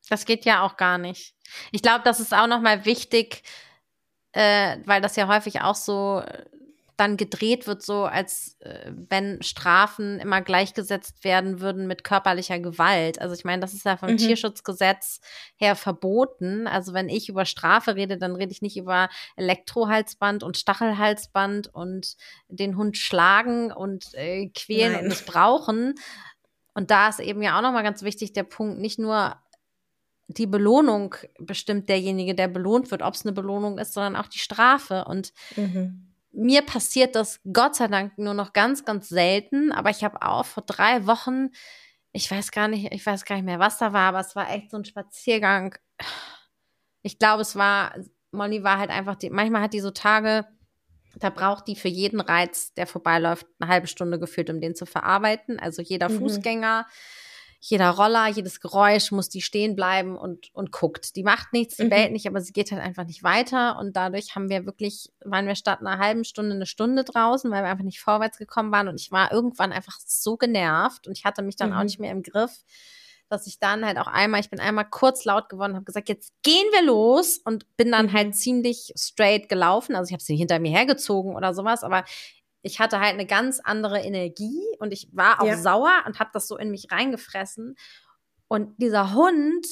Das geht ja auch gar nicht. Ich glaube, das ist auch nochmal wichtig, äh, weil das ja häufig auch so dann gedreht wird, so als äh, wenn Strafen immer gleichgesetzt werden würden mit körperlicher Gewalt. Also ich meine, das ist ja vom Mhm. Tierschutzgesetz her verboten. Also wenn ich über Strafe rede, dann rede ich nicht über Elektrohalsband und Stachelhalsband und den Hund schlagen und äh, quälen Nein. und missbrauchen. Und da ist eben ja auch nochmal ganz wichtig der Punkt, nicht nur die Belohnung bestimmt derjenige, der belohnt wird, ob es eine Belohnung ist, sondern auch die Strafe. Und Mhm. Mir passiert das Gott sei Dank nur noch ganz, ganz selten. Aber ich habe auch vor drei Wochen, ich weiß gar nicht, ich weiß gar nicht mehr, was da war, aber es war echt so ein Spaziergang. Ich glaube, es war, Molly war halt einfach die, manchmal hat die so Tage, da braucht die für jeden Reiz, der vorbeiläuft, eine halbe Stunde gefühlt, um den zu verarbeiten. Also jeder Mhm. Fußgänger, jeder Roller, jedes Geräusch muss die stehen bleiben und, und guckt. Die macht nichts, die Mhm. bellt nicht, aber sie geht halt einfach nicht weiter. Und dadurch haben wir wirklich, waren wir statt einer halben Stunde eine Stunde draußen, weil wir einfach nicht vorwärts gekommen waren. Und ich war irgendwann einfach so genervt und ich hatte mich dann auch Mhm. nicht mehr im Griff, dass ich dann halt auch einmal, ich bin einmal kurz laut geworden und habe gesagt, jetzt gehen wir los und bin dann Mhm. halt ziemlich straight gelaufen. Also ich habe sie hinter mir hergezogen oder sowas, aber ich hatte halt eine ganz andere Energie und ich war auch Ja. sauer und habe das so in mich reingefressen. Und dieser Hund,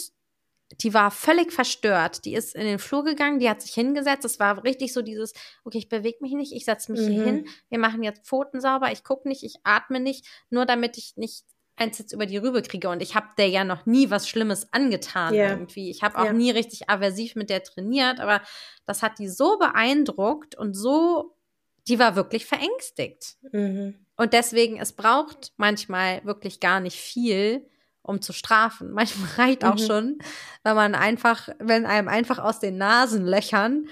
die war völlig verstört. Die ist in den Flur gegangen, die hat sich hingesetzt. Es war richtig so dieses, okay, ich bewege mich nicht, ich setze mich hier Mhm. hin, wir machen jetzt Pfoten sauber, ich gucke nicht, ich atme nicht, nur damit ich nicht eins jetzt über die Rübe kriege. Und ich habe der ja noch nie was Schlimmes angetan Ja. irgendwie. Ich habe auch Ja. nie richtig aversiv mit der trainiert, aber das hat die so beeindruckt und so, die war wirklich verängstigt. Mhm. Und deswegen, es braucht manchmal wirklich gar nicht viel, um zu strafen. [laughs] Manchmal reicht auch Mhm. schon, wenn man einfach, wenn einem einfach aus den Nasenlöchern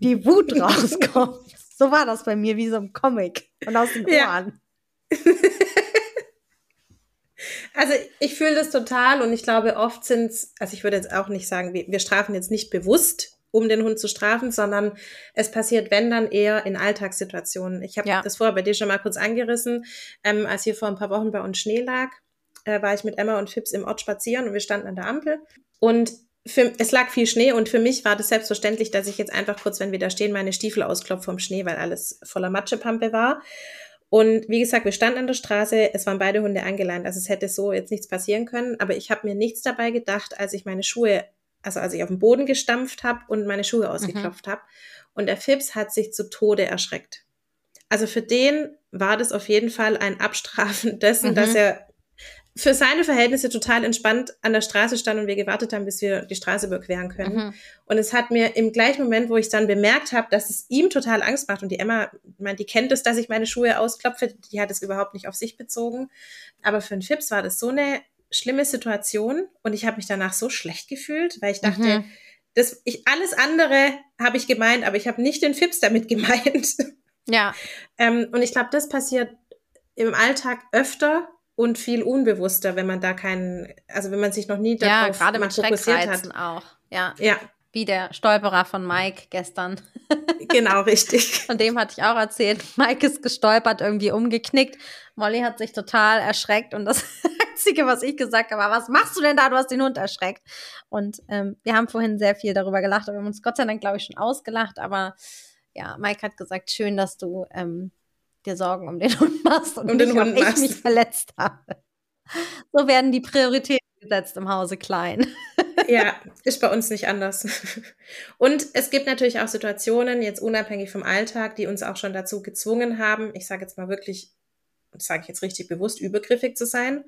die Wut [laughs] rauskommt. So war das bei mir wie so ein Comic und aus den Ja. Ohren. [laughs] Also ich fühle das total und ich glaube, oft sind es, also ich würde jetzt auch nicht sagen, wir, wir strafen jetzt nicht bewusst, um den Hund zu strafen, sondern es passiert, wenn dann eher in Alltagssituationen. Ich habe Ja. das vorher bei dir schon mal kurz angerissen, ähm, als hier vor ein paar Wochen bei uns Schnee lag, äh, war ich mit Emma und Fips im Ort spazieren und wir standen an der Ampel und für, es lag viel Schnee und für mich war das selbstverständlich, dass ich jetzt einfach kurz, wenn wir da stehen, meine Stiefel ausklopfe vom Schnee, weil alles voller Matschepampe war. Und wie gesagt, wir standen an der Straße, es waren beide Hunde angeleint, also es hätte so jetzt nichts passieren können, aber ich habe mir nichts dabei gedacht, als ich meine Schuhe, also als ich auf den Boden gestampft habe und meine Schuhe ausgeklopft habe. Und der Fips hat sich zu Tode erschreckt. Also für den war das auf jeden Fall ein Abstrafen [laughs] dessen, Mhm. dass er für seine Verhältnisse total entspannt an der Straße stand und wir gewartet haben, bis wir die Straße überqueren können. Mhm. Und es hat mir im gleichen Moment, wo ich dann bemerkt habe, dass es ihm total Angst macht und die Emma, meint, die kennt es, dass ich meine Schuhe ausklopfe, die hat es überhaupt nicht auf sich bezogen. Aber für den Fips war das so eine schlimme Situation und ich habe mich danach so schlecht gefühlt, weil ich dachte, Mhm. das, ich, alles andere habe ich gemeint, aber ich habe nicht den Fips damit [laughs] gemeint. Ja, ähm, und ich glaube, das passiert im Alltag öfter und viel unbewusster, wenn man da keinen, also wenn man sich noch nie darauf ja, gerade mit fokussiert hat. auch. Ja. Ja. Wie der Stolperer von Mike gestern. [laughs] Genau, richtig. Von dem hatte ich auch erzählt. Mike ist gestolpert, irgendwie umgeknickt. Molly hat sich total erschreckt und das [laughs] Einzige, was ich gesagt habe, war, was machst du denn da? Du hast den Hund erschreckt. Und ähm, wir haben vorhin sehr viel darüber gelacht, aber wir haben uns Gott sei Dank, glaube ich, schon ausgelacht. Aber ja, Mike hat gesagt, schön, dass du ähm, dir Sorgen um den [laughs] Hund machst und um den Hund ich mich verletzt habe. So werden die Prioritäten gesetzt im Hause Klein. Ja, ist bei uns nicht anders. Und es gibt natürlich auch Situationen, jetzt unabhängig vom Alltag, die uns auch schon dazu gezwungen haben, ich sage jetzt mal wirklich, sage ich jetzt richtig bewusst, übergriffig zu sein.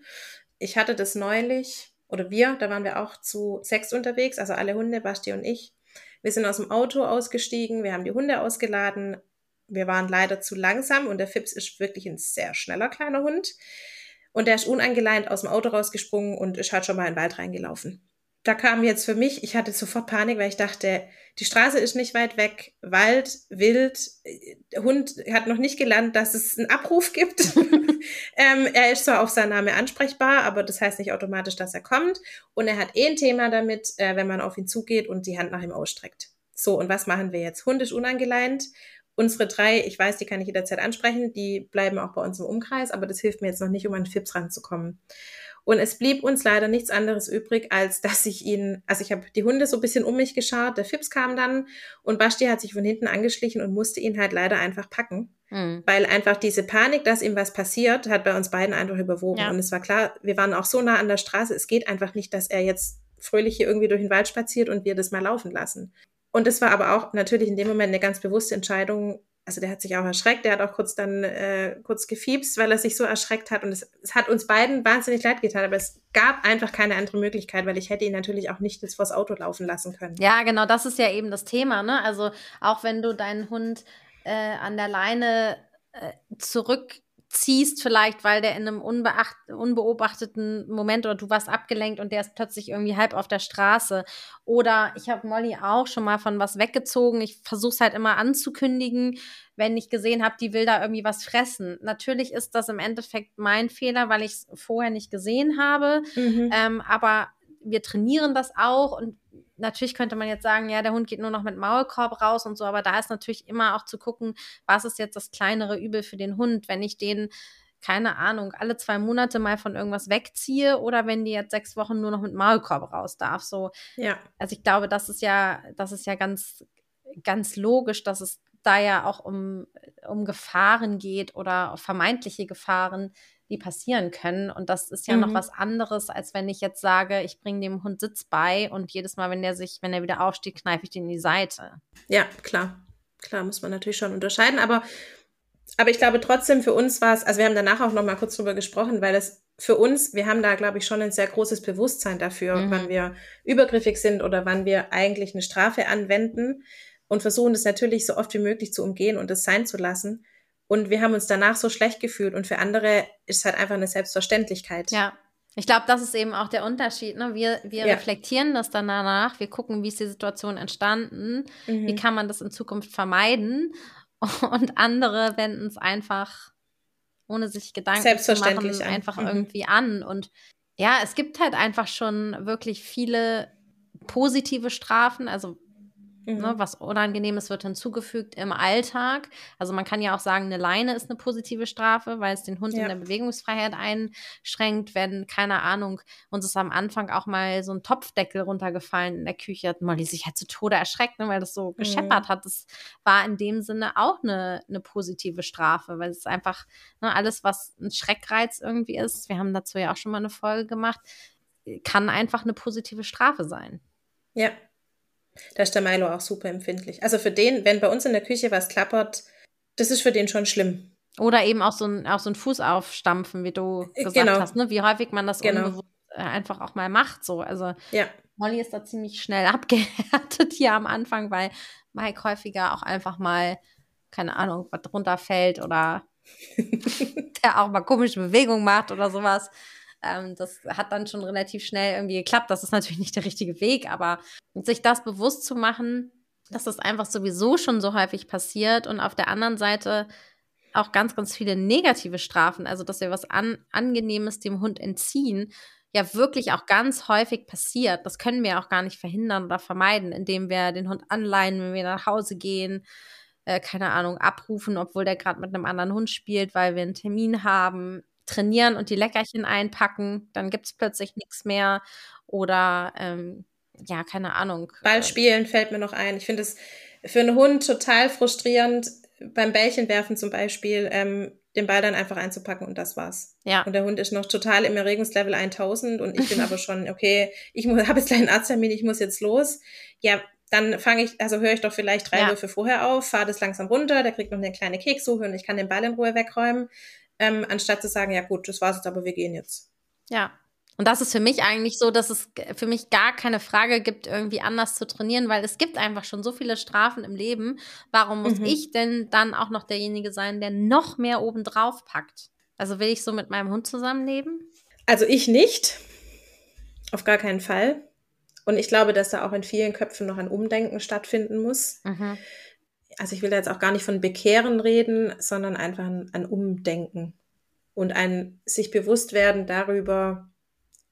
Ich hatte das neulich, oder wir, da waren wir auch zu Sex unterwegs, also alle Hunde, Basti und ich. Wir sind aus dem Auto ausgestiegen, wir haben die Hunde ausgeladen. Wir waren leider zu langsam und der Fips ist wirklich ein sehr schneller kleiner Hund. Und der ist unangeleint aus dem Auto rausgesprungen und ist halt schon mal in den Wald reingelaufen. Da kam jetzt für mich, ich hatte sofort Panik, weil ich dachte, die Straße ist nicht weit weg, Wald, wild, der Hund hat noch nicht gelernt, dass es einen Abruf gibt. [laughs] ähm, er ist zwar auf seinen Name ansprechbar, aber das heißt nicht automatisch, dass er kommt. Und er hat eh ein Thema damit, äh, wenn man auf ihn zugeht und die Hand nach ihm ausstreckt. So, und was machen wir jetzt? Hund ist unangeleint unsere drei, ich weiß, die kann ich jederzeit ansprechen, die bleiben auch bei uns im Umkreis, aber das hilft mir jetzt noch nicht, um an Fips ranzukommen. Und es blieb uns leider nichts anderes übrig, als dass ich ihn, also ich habe die Hunde so ein bisschen um mich geschart, der Fips kam dann und Basti hat sich von hinten angeschlichen und musste ihn halt leider einfach packen. Mhm. Weil einfach diese Panik, dass ihm was passiert, hat bei uns beiden einfach überwogen. Ja. Und es war klar, wir waren auch so nah an der Straße, es geht einfach nicht, dass er jetzt fröhlich hier irgendwie durch den Wald spaziert und wir das mal laufen lassen. Und das war aber auch natürlich in dem Moment eine ganz bewusste Entscheidung. Also der hat sich auch erschreckt, der hat auch kurz dann äh, kurz gefiebst, weil er sich so erschreckt hat. Und es, es hat uns beiden wahnsinnig leid getan, aber es gab einfach keine andere Möglichkeit, weil ich hätte ihn natürlich auch nicht jetzt vors Auto laufen lassen können. Ja, genau, das ist ja eben das Thema, ne? Also auch wenn du deinen Hund äh, an der Leine äh, zurück ziehst, vielleicht, weil der in einem unbeobachteten Moment oder du warst abgelenkt und der ist plötzlich irgendwie halb auf der Straße. Oder ich habe Molly auch schon mal von was weggezogen. Ich versuche es halt immer anzukündigen, wenn ich gesehen habe, die will da irgendwie was fressen. Natürlich ist das im Endeffekt mein Fehler, weil ich es vorher nicht gesehen habe. Mhm. Ähm, aber wir trainieren das auch und natürlich könnte man jetzt sagen, ja, der Hund geht nur noch mit Maulkorb raus und so, aber da ist natürlich immer auch zu gucken, was ist jetzt das kleinere Übel für den Hund, wenn ich den keine Ahnung, alle zwei Monate mal von irgendwas wegziehe oder wenn die jetzt sechs Wochen nur noch mit Maulkorb raus darf. So, ja. Also ich glaube, das ist ja, das ist ja ganz, ganz logisch, dass es da ja auch um, um Gefahren geht oder vermeintliche Gefahren, die passieren können. Und das ist ja mhm. noch was anderes, als wenn ich jetzt sage, ich bringe dem Hund Sitz bei und jedes Mal, wenn der sich, wenn er wieder aufsteht, kneife ich den in die Seite. Ja, klar. Klar, muss man natürlich schon unterscheiden. Aber, aber ich glaube trotzdem, für uns war es, also wir haben danach auch noch mal kurz drüber gesprochen, weil es für uns, wir haben da, glaube ich, schon ein sehr großes Bewusstsein dafür, mhm. wann wir übergriffig sind oder wann wir eigentlich eine Strafe anwenden und versuchen das natürlich so oft wie möglich zu umgehen und es sein zu lassen. Und wir haben uns danach so schlecht gefühlt und für andere ist es halt einfach eine Selbstverständlichkeit. Ja. Ich glaube, das ist eben auch der Unterschied. Ne? Wir, wir ja. reflektieren das dann danach, wir gucken, wie ist die Situation entstanden, mhm. wie kann man das in Zukunft vermeiden. [laughs] Und andere wenden es einfach, ohne sich Gedanken zu machen, einfach mhm. irgendwie an. Und ja, es gibt halt einfach schon wirklich viele positive Strafen. Also mhm. Ne, was Unangenehmes wird hinzugefügt im Alltag. Also man kann ja auch sagen, eine Leine ist eine positive Strafe, weil es den Hund ja. in der Bewegungsfreiheit einschränkt. Wenn, keine Ahnung, uns ist am Anfang auch mal so ein Topfdeckel runtergefallen in der Küche, hat Molly sich halt zu Tode erschreckt, ne, weil das so mhm. gescheppert hat. Das war in dem Sinne auch eine, eine positive Strafe, weil es einfach ne, alles, was ein Schreckreiz irgendwie ist, wir haben dazu ja auch schon mal eine Folge gemacht, kann einfach eine positive Strafe sein. Ja, da ist der Milo auch super empfindlich. Also für den, wenn bei uns in der Küche was klappert, das ist für den schon schlimm. Oder eben auch so ein, auch so ein Fuß aufstampfen, wie du äh, gesagt genau. hast, ne? wie häufig man das genau. unbewusst äh, einfach auch mal macht. So. Also ja. Molly ist da ziemlich schnell [laughs] abgehärtet hier am Anfang, weil Mike häufiger auch einfach mal, keine Ahnung, was drunter fällt oder [laughs] der auch mal komische Bewegungen macht oder sowas. Ähm, das hat dann schon relativ schnell irgendwie geklappt. Das ist natürlich nicht der richtige Weg, aber sich das bewusst zu machen, dass das einfach sowieso schon so häufig passiert und auf der anderen Seite auch ganz, ganz viele negative Strafen, also dass wir was an, Angenehmes dem Hund entziehen, ja wirklich auch ganz häufig passiert. Das können wir auch gar nicht verhindern oder vermeiden, indem wir den Hund anleihen, wenn wir nach Hause gehen, äh, keine Ahnung, abrufen, obwohl der gerade mit einem anderen Hund spielt, weil wir einen Termin haben, trainieren und die Leckerchen einpacken, dann gibt es plötzlich nichts mehr. Oder ähm, ja, keine Ahnung. Ballspielen fällt mir noch ein. Ich finde es für einen Hund total frustrierend, beim Bällchenwerfen zum Beispiel, ähm, den Ball dann einfach einzupacken und das war's. Ja. Und der Hund ist noch total im Erregungslevel 1000 und ich bin aber [laughs] schon, okay, ich [laughs] habe jetzt gleich einen Arzttermin, ich muss jetzt los. Ja, dann fange ich, also höre ich doch vielleicht drei ja. Würfe vorher auf, fahre das langsam runter, der kriegt noch eine kleine Kekssuche und ich kann den Ball in Ruhe wegräumen, ähm, anstatt zu sagen, ja gut, das war's jetzt, aber wir gehen jetzt. Ja. Und das ist für mich eigentlich so, dass es für mich gar keine Frage gibt, irgendwie anders zu trainieren, weil es gibt einfach schon so viele Strafen im Leben. Warum muss mhm. ich denn dann auch noch derjenige sein, der noch mehr oben drauf packt? Also will ich so mit meinem Hund zusammenleben? Also ich nicht. Auf gar keinen Fall. Und ich glaube, dass da auch in vielen Köpfen noch ein Umdenken stattfinden muss. Mhm. Also ich will da jetzt auch gar nicht von Bekehren reden, sondern einfach ein, ein Umdenken und ein sich bewusst werden darüber,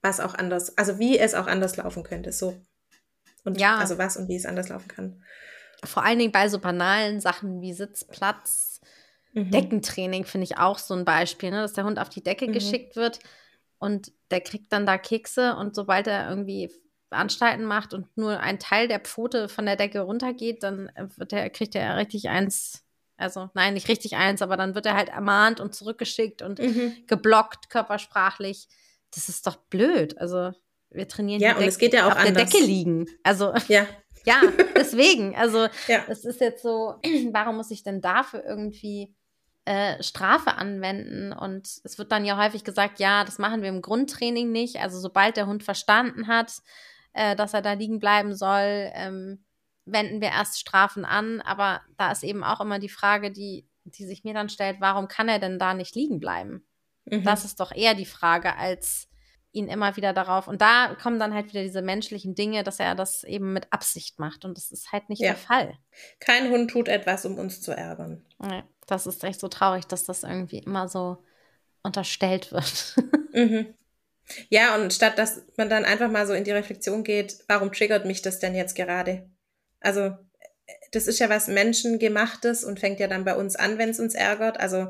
was auch anders, also wie es auch anders laufen könnte. So. Und ja. also was und wie es anders laufen kann. Vor allen Dingen bei so banalen Sachen wie Sitzplatz, mhm. Deckentraining finde ich auch so ein Beispiel, ne? dass der Hund auf die Decke mhm. geschickt wird und der kriegt dann da Kekse und sobald er irgendwie Anstalten macht und nur ein Teil der Pfote von der Decke runtergeht, dann wird der, kriegt er richtig eins, also nein, nicht richtig eins, aber dann wird er halt ermahnt und zurückgeschickt und mhm. geblockt körpersprachlich. Das ist doch blöd. Also wir trainieren ja, und Decke, es geht ja auch auf anders. der Decke liegen. Also ja. [laughs] ja, deswegen. Also [laughs] ja. es ist jetzt so, [clears throat] warum muss ich denn dafür irgendwie äh, Strafe anwenden. Und es wird dann ja häufig gesagt, ja, das machen wir im Grundtraining nicht. Also sobald der Hund verstanden hat, äh, dass er da liegen bleiben soll, ähm, wenden wir erst Strafen an. Aber da ist eben auch immer die Frage, die, die sich mir dann stellt, warum kann er denn da nicht liegen bleiben? Mhm. Das ist doch eher die Frage, als ihn immer wieder darauf. Und da kommen dann halt wieder diese menschlichen Dinge, dass er das eben mit Absicht macht. Und das ist halt nicht ja. der Fall. Kein Hund tut etwas, um uns zu ärgern. Ja, das ist echt so traurig, dass das irgendwie immer so unterstellt wird. [laughs] Mhm. Ja, und statt dass man dann einfach mal so in die Reflexion geht, warum triggert mich das denn jetzt gerade? Also, das ist ja was Menschengemachtes und fängt ja dann bei uns an, wenn es uns ärgert. Also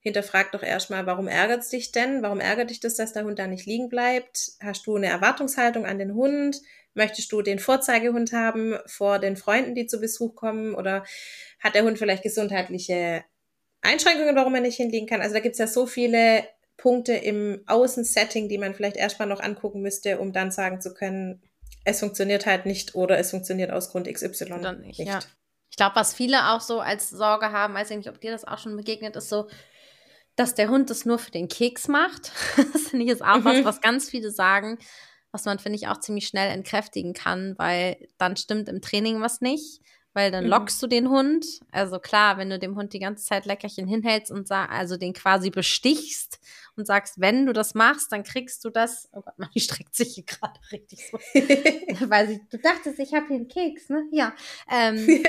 hinterfrag doch erstmal, warum ärgert es dich denn? Warum ärgert dich das, dass der Hund da nicht liegen bleibt? Hast du eine Erwartungshaltung an den Hund? Möchtest du den Vorzeigehund haben vor den Freunden, die zu Besuch kommen? Oder hat der Hund vielleicht gesundheitliche Einschränkungen, warum er nicht hinliegen kann? Also da gibt's ja so viele Punkte im Außensetting, die man vielleicht erstmal noch angucken müsste, um dann sagen zu können, es funktioniert halt nicht oder es funktioniert aus Grund XY dann nicht. nicht. Ja. Ich glaube, was viele auch so als Sorge haben, weiß ich nicht, ob dir das auch schon begegnet ist, so, dass der Hund das nur für den Keks macht. [laughs] das finde ich ist auch mhm. was, was ganz viele sagen, was man, finde ich, auch ziemlich schnell entkräftigen kann, weil dann stimmt im Training was nicht weil dann mhm. lockst du den Hund. Also klar, wenn du dem Hund die ganze Zeit Leckerchen hinhältst und also den quasi bestichst und sagst, wenn du das machst, dann kriegst du das. Oh Gott, [laughs] die streckt sich hier gerade richtig so. [laughs] weil sie, du dachtest, ich habe hier einen Keks, ne? Ja. Ähm,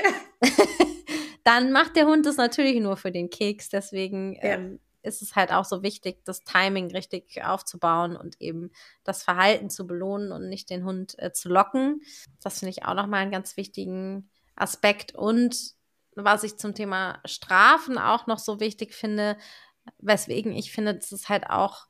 [laughs] dann macht der Hund das natürlich nur für den Keks. Deswegen ja. ähm, ist es halt auch so wichtig, das Timing richtig aufzubauen und eben das Verhalten zu belohnen und nicht den Hund äh, zu locken. Das finde ich auch nochmal einen ganz wichtigen Aspekt. Und was ich zum Thema Strafen auch noch so wichtig finde, weswegen ich finde, dass es halt auch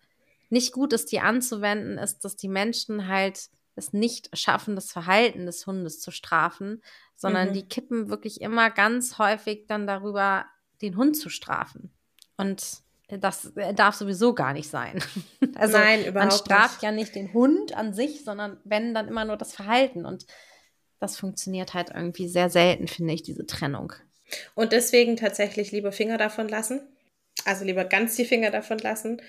nicht gut ist, die anzuwenden, ist, dass die Menschen halt es nicht schaffen, das Verhalten des Hundes zu strafen, sondern mhm. die kippen wirklich immer ganz häufig dann darüber, den Hund zu strafen. Und das darf sowieso gar nicht sein. [laughs] Also Nein, man straft nicht. ja nicht den Hund an sich, sondern wenn dann immer nur das Verhalten. Und das funktioniert halt irgendwie sehr selten, finde ich, diese Trennung. Und deswegen tatsächlich lieber Finger davon lassen. Also lieber ganz die Finger davon lassen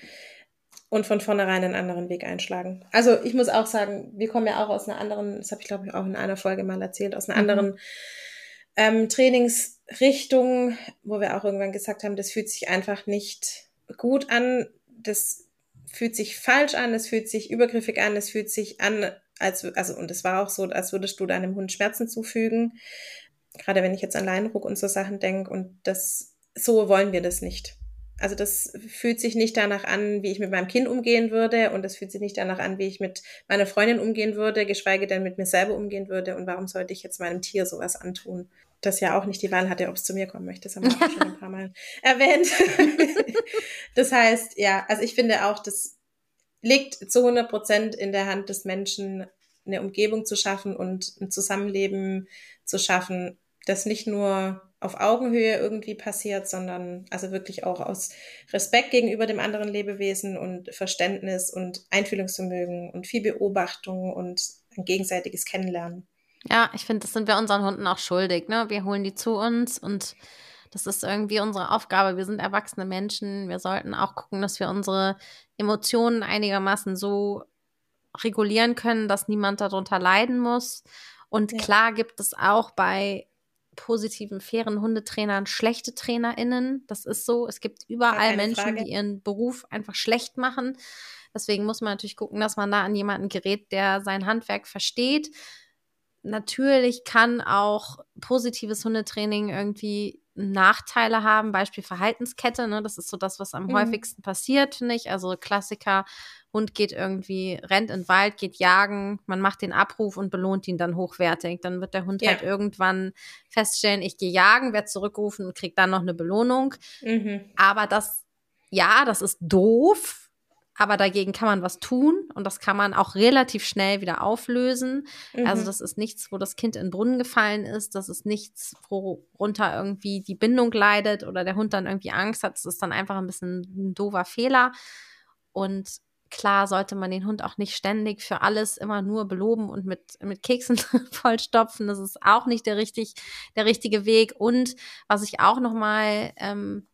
und von vornherein einen anderen Weg einschlagen. Also ich muss auch sagen, wir kommen ja auch aus einer anderen, das habe ich glaube ich auch in einer Folge mal erzählt, aus einer mhm. anderen ähm, Trainingsrichtung, wo wir auch irgendwann gesagt haben, das fühlt sich einfach nicht gut an, das fühlt sich falsch an, es fühlt sich übergriffig an, es fühlt sich an, als, also, und es war auch so, als würdest du deinem Hund Schmerzen zufügen. Gerade wenn ich jetzt an Leinruck und so Sachen denke und das, so wollen wir das nicht. Also das fühlt sich nicht danach an, wie ich mit meinem Kind umgehen würde und das fühlt sich nicht danach an, wie ich mit meiner Freundin umgehen würde, geschweige denn mit mir selber umgehen würde. Und warum sollte ich jetzt meinem Tier sowas antun? Das ja auch nicht die Wahl hatte, ob es zu mir kommen möchte. Das haben wir auch schon ein paar Mal [laughs] erwähnt. [laughs] das heißt, ja, also ich finde auch, das liegt zu 100 Prozent in der Hand des Menschen, eine Umgebung zu schaffen und ein Zusammenleben zu schaffen, das nicht nur auf Augenhöhe irgendwie passiert, sondern also wirklich auch aus Respekt gegenüber dem anderen Lebewesen und Verständnis und Einfühlungsvermögen und viel Beobachtung und ein gegenseitiges Kennenlernen. Ja, ich finde, das sind wir unseren Hunden auch schuldig. Ne? Wir holen die zu uns und das ist irgendwie unsere Aufgabe. Wir sind erwachsene Menschen. Wir sollten auch gucken, dass wir unsere Emotionen einigermaßen so regulieren können, dass niemand darunter leiden muss. Und ja. klar gibt es auch bei positiven, fairen Hundetrainern schlechte TrainerInnen. Das ist so. Es gibt überall Menschen, Frage. die ihren Beruf einfach schlecht machen. Deswegen muss man natürlich gucken, dass man da an jemanden gerät, der sein Handwerk versteht. Natürlich kann auch positives Hundetraining irgendwie Nachteile haben, Beispiel Verhaltenskette, ne? Das ist so das, was am mhm. häufigsten passiert, finde ich. Also Klassiker, Hund geht irgendwie, rennt in den Wald, geht jagen, man macht den Abruf und belohnt ihn dann hochwertig. Dann wird der Hund ja. halt irgendwann feststellen, ich gehe jagen, werde zurückgerufen und kriegt dann noch eine Belohnung. Mhm. Aber das, ja, das ist doof, aber dagegen kann man was tun und das kann man auch relativ schnell wieder auflösen. Also mhm. Also das ist nichts, wo das Kind in den Brunnen gefallen ist, das ist nichts, worunter irgendwie die Bindung leidet oder der Hund dann irgendwie Angst hat. Das ist dann einfach ein bisschen ein doofer Fehler. Und klar sollte man den Hund auch nicht ständig für alles immer nur beloben und mit, mit Keksen [laughs] vollstopfen. Das ist auch nicht der, richtig, der richtige Weg. Und was ich auch noch mal ähm,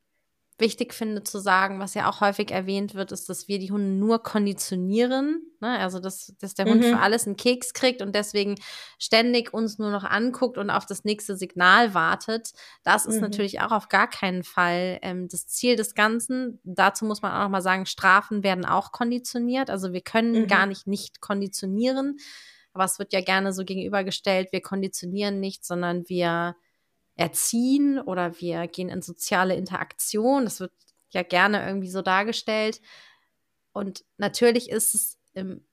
wichtig finde zu sagen, was ja auch häufig erwähnt wird, ist, dass wir die Hunde nur konditionieren. Ne? Also, dass, dass der mhm. Hund für alles einen Keks kriegt und deswegen ständig uns nur noch anguckt und auf das nächste Signal wartet. Das ist mhm. natürlich auch auf gar keinen Fall ähm, das Ziel des Ganzen. Dazu muss man auch noch mal sagen, Strafen werden auch konditioniert. Also, wir können mhm. gar nicht nicht konditionieren. Aber es wird ja gerne so gegenübergestellt, wir konditionieren nicht, sondern wir erziehen oder wir gehen in soziale Interaktion. Das wird ja gerne irgendwie so dargestellt. Und natürlich ist es im,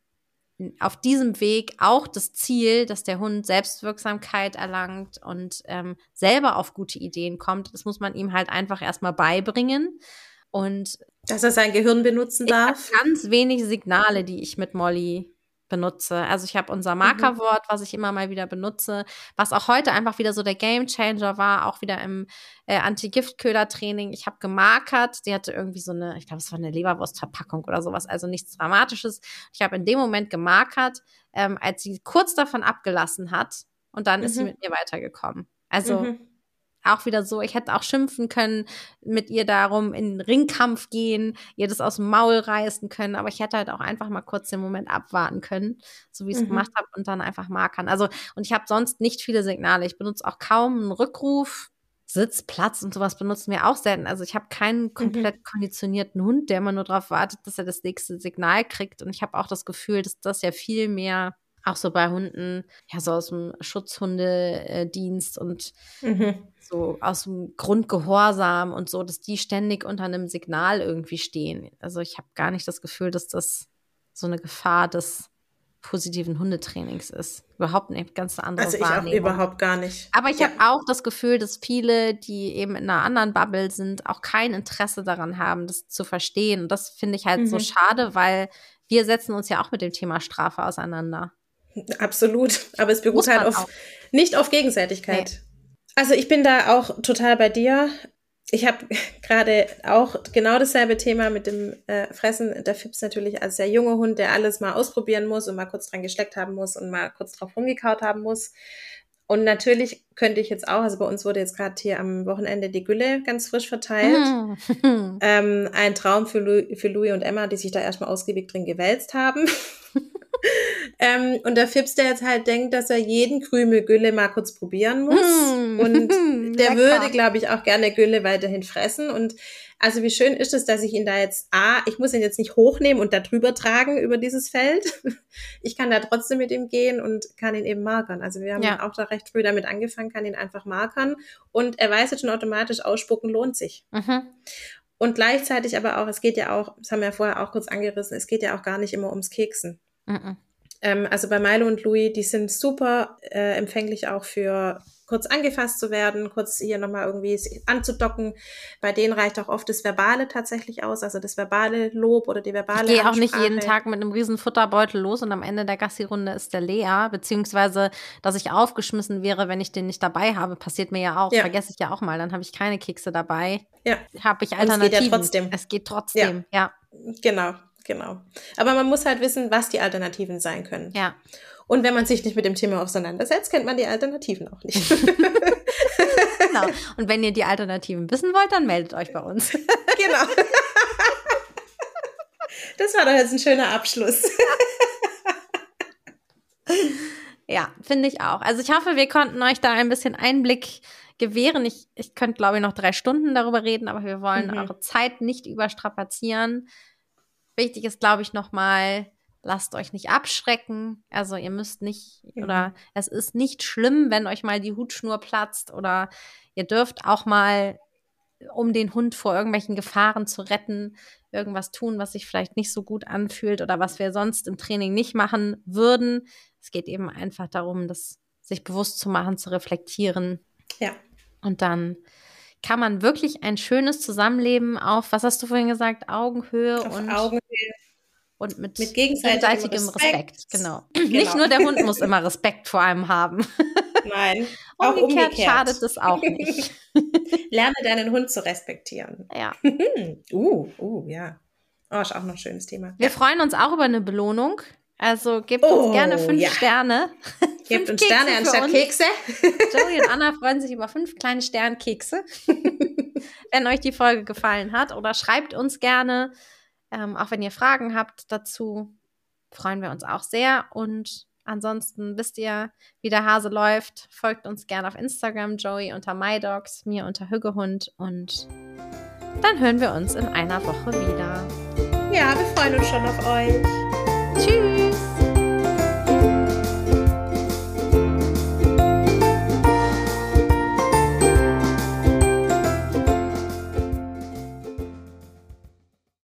auf diesem Weg auch das Ziel, dass der Hund Selbstwirksamkeit erlangt und ähm, selber auf gute Ideen kommt. Das muss man ihm halt einfach erstmal beibringen. Und dass er sein Gehirn benutzen darf. Ganz wenig Signale, die ich mit Molly benutze. Also ich habe unser mhm. Markerwort, was ich immer mal wieder benutze, was auch heute einfach wieder so der Game Changer war, auch wieder im äh, Anti-Giftköder-Training. Ich habe gemarkert, die hatte irgendwie so eine, ich glaube, es war eine Leberwurstverpackung oder sowas, also nichts Dramatisches. Ich habe in dem Moment gemarkert, ähm, als sie kurz davon abgelassen hat und dann mhm. ist sie mhm. mit mir weitergekommen. Also mhm auch wieder so, ich hätte auch schimpfen können, mit ihr darum in den Ringkampf gehen, ihr das aus dem Maul reißen können, aber ich hätte halt auch einfach mal kurz den Moment abwarten können, so wie ich es mhm. gemacht habe und dann einfach markern. Also, und ich habe sonst nicht viele Signale. Ich benutze auch kaum einen Rückruf. Sitz, Platz und sowas benutzen wir auch selten. Also ich habe keinen mhm. komplett mhm. konditionierten Hund, der immer nur darauf wartet, dass er das nächste Signal kriegt. Und ich habe auch das Gefühl, dass das ja viel mehr auch so bei Hunden, ja, so aus dem Schutzhundedienst und mhm. so aus dem Grundgehorsam und so, dass die ständig unter einem Signal irgendwie stehen. Also ich habe gar nicht das Gefühl, dass das so eine Gefahr des positiven Hundetrainings ist. Überhaupt nicht, ganz andere Also ich auch überhaupt gar nicht. Aber ich ja. habe auch das Gefühl, dass viele, die eben in einer anderen Bubble sind, auch kein Interesse daran haben, das zu verstehen. Und das finde ich halt mhm. so schade, weil wir setzen uns ja auch mit dem Thema Strafe auseinander. Absolut. Aber es beruht halt auf, nicht auf Gegenseitigkeit. Nee. Also ich bin da auch total bei dir. Ich habe [laughs] gerade auch genau dasselbe Thema mit dem äh, Fressen. Der Fips natürlich als sehr junger Hund, der alles mal ausprobieren muss und mal kurz dran gesteckt haben muss und mal kurz drauf rumgekaut haben muss. Und natürlich könnte ich jetzt auch, also bei uns wurde jetzt gerade hier am Wochenende die Gülle ganz frisch verteilt. [laughs] ähm, ein Traum für, Lu für Louis und Emma, die sich da erstmal ausgiebig drin gewälzt haben. [laughs] ähm, und der Fips, der jetzt halt denkt, dass er jeden Krümel Gülle mal kurz probieren muss. Mm. Und [laughs] der würde, glaube ich, auch gerne Gülle weiterhin fressen. Und also wie schön ist es, dass ich ihn da jetzt, ah, ich muss ihn jetzt nicht hochnehmen und da drüber tragen über dieses Feld. [laughs] Ich kann da trotzdem mit ihm gehen und kann ihn eben markern. Also wir haben ja. auch da recht früh damit angefangen, kann ihn einfach markern. Und er weiß jetzt schon automatisch, ausspucken lohnt sich. Mhm. Und gleichzeitig aber auch, es geht ja auch, das haben wir ja vorher auch kurz angerissen, es geht ja auch gar nicht immer ums Keksen. Mhm. Ähm, also bei Milo und Louis, die sind super äh, empfänglich auch für kurz angefasst zu werden, kurz hier nochmal irgendwie anzudocken. Bei denen reicht auch oft das Verbale tatsächlich aus, also das verbale Lob oder die verbale Ich gehe auch nicht jeden Tag mit einem riesen Futterbeutel los und am Ende der Gassi-Runde ist der leer, beziehungsweise, dass ich aufgeschmissen wäre, wenn ich den nicht dabei habe, passiert mir ja auch, ja. vergesse ich ja auch mal, dann habe ich keine Kekse dabei. Ja. Habe ich Alternativen. es geht ja trotzdem. Es geht trotzdem, ja. ja. Genau, genau. Aber man muss halt wissen, was die Alternativen sein können. Ja. Und wenn man sich nicht mit dem Thema auseinandersetzt, kennt man die Alternativen auch nicht. [laughs] [laughs] genau. Und wenn ihr die Alternativen wissen wollt, dann meldet euch bei uns. genau. Das war doch jetzt ein schöner Abschluss. [laughs] ja, finde ich auch. Also ich hoffe, wir konnten euch da ein bisschen Einblick gewähren. Ich, ich könnte, glaube ich, noch drei Stunden darüber reden, aber wir wollen mhm. eure Zeit nicht überstrapazieren. Wichtig ist, glaube ich, nochmal, lasst euch nicht abschrecken. Also ihr müsst nicht mhm. oder es ist nicht schlimm, wenn euch mal die Hutschnur platzt oder ihr dürft auch mal, um den Hund vor irgendwelchen Gefahren zu retten, irgendwas tun, was sich vielleicht nicht so gut anfühlt oder was wir sonst im Training nicht machen würden. Es geht eben einfach darum, das sich bewusst zu machen, zu reflektieren. Ja. Und dann kann man wirklich ein schönes Zusammenleben auf, was hast du vorhin gesagt, Augenhöhe auf und Augenhöhe und mit, mit gegenseitigem, Respekt. Respekt. Genau. [clears throat] genau. Nicht nur der Hund muss immer Respekt vor einem haben. Nein, [laughs] auch umgekehrt, umgekehrt. schadet es auch nicht. [laughs] Lerne deinen Hund zu respektieren. Ja. [laughs] uh, uh, ja. Oh, ist auch noch ein schönes Thema. Wir ja. freuen uns auch über eine Belohnung. Also gebt oh, uns gerne fünf ja. Sterne. [laughs] Gebt fünf uns Kekse Sterne anstatt uns. Kekse. [laughs] Joey und Anna freuen sich über fünf kleine Sternkekse. [laughs] Wenn euch die Folge gefallen hat. Oder schreibt uns gerne ähm, auch wenn ihr Fragen habt dazu, freuen wir uns auch sehr. Und ansonsten wisst ihr, wie der Hase läuft. Folgt uns gerne auf Instagram, Joey unter MyDogs, mir unter Hüggehund. Und dann hören wir uns in einer Woche wieder. Ja, wir freuen uns schon auf euch. Tschüss.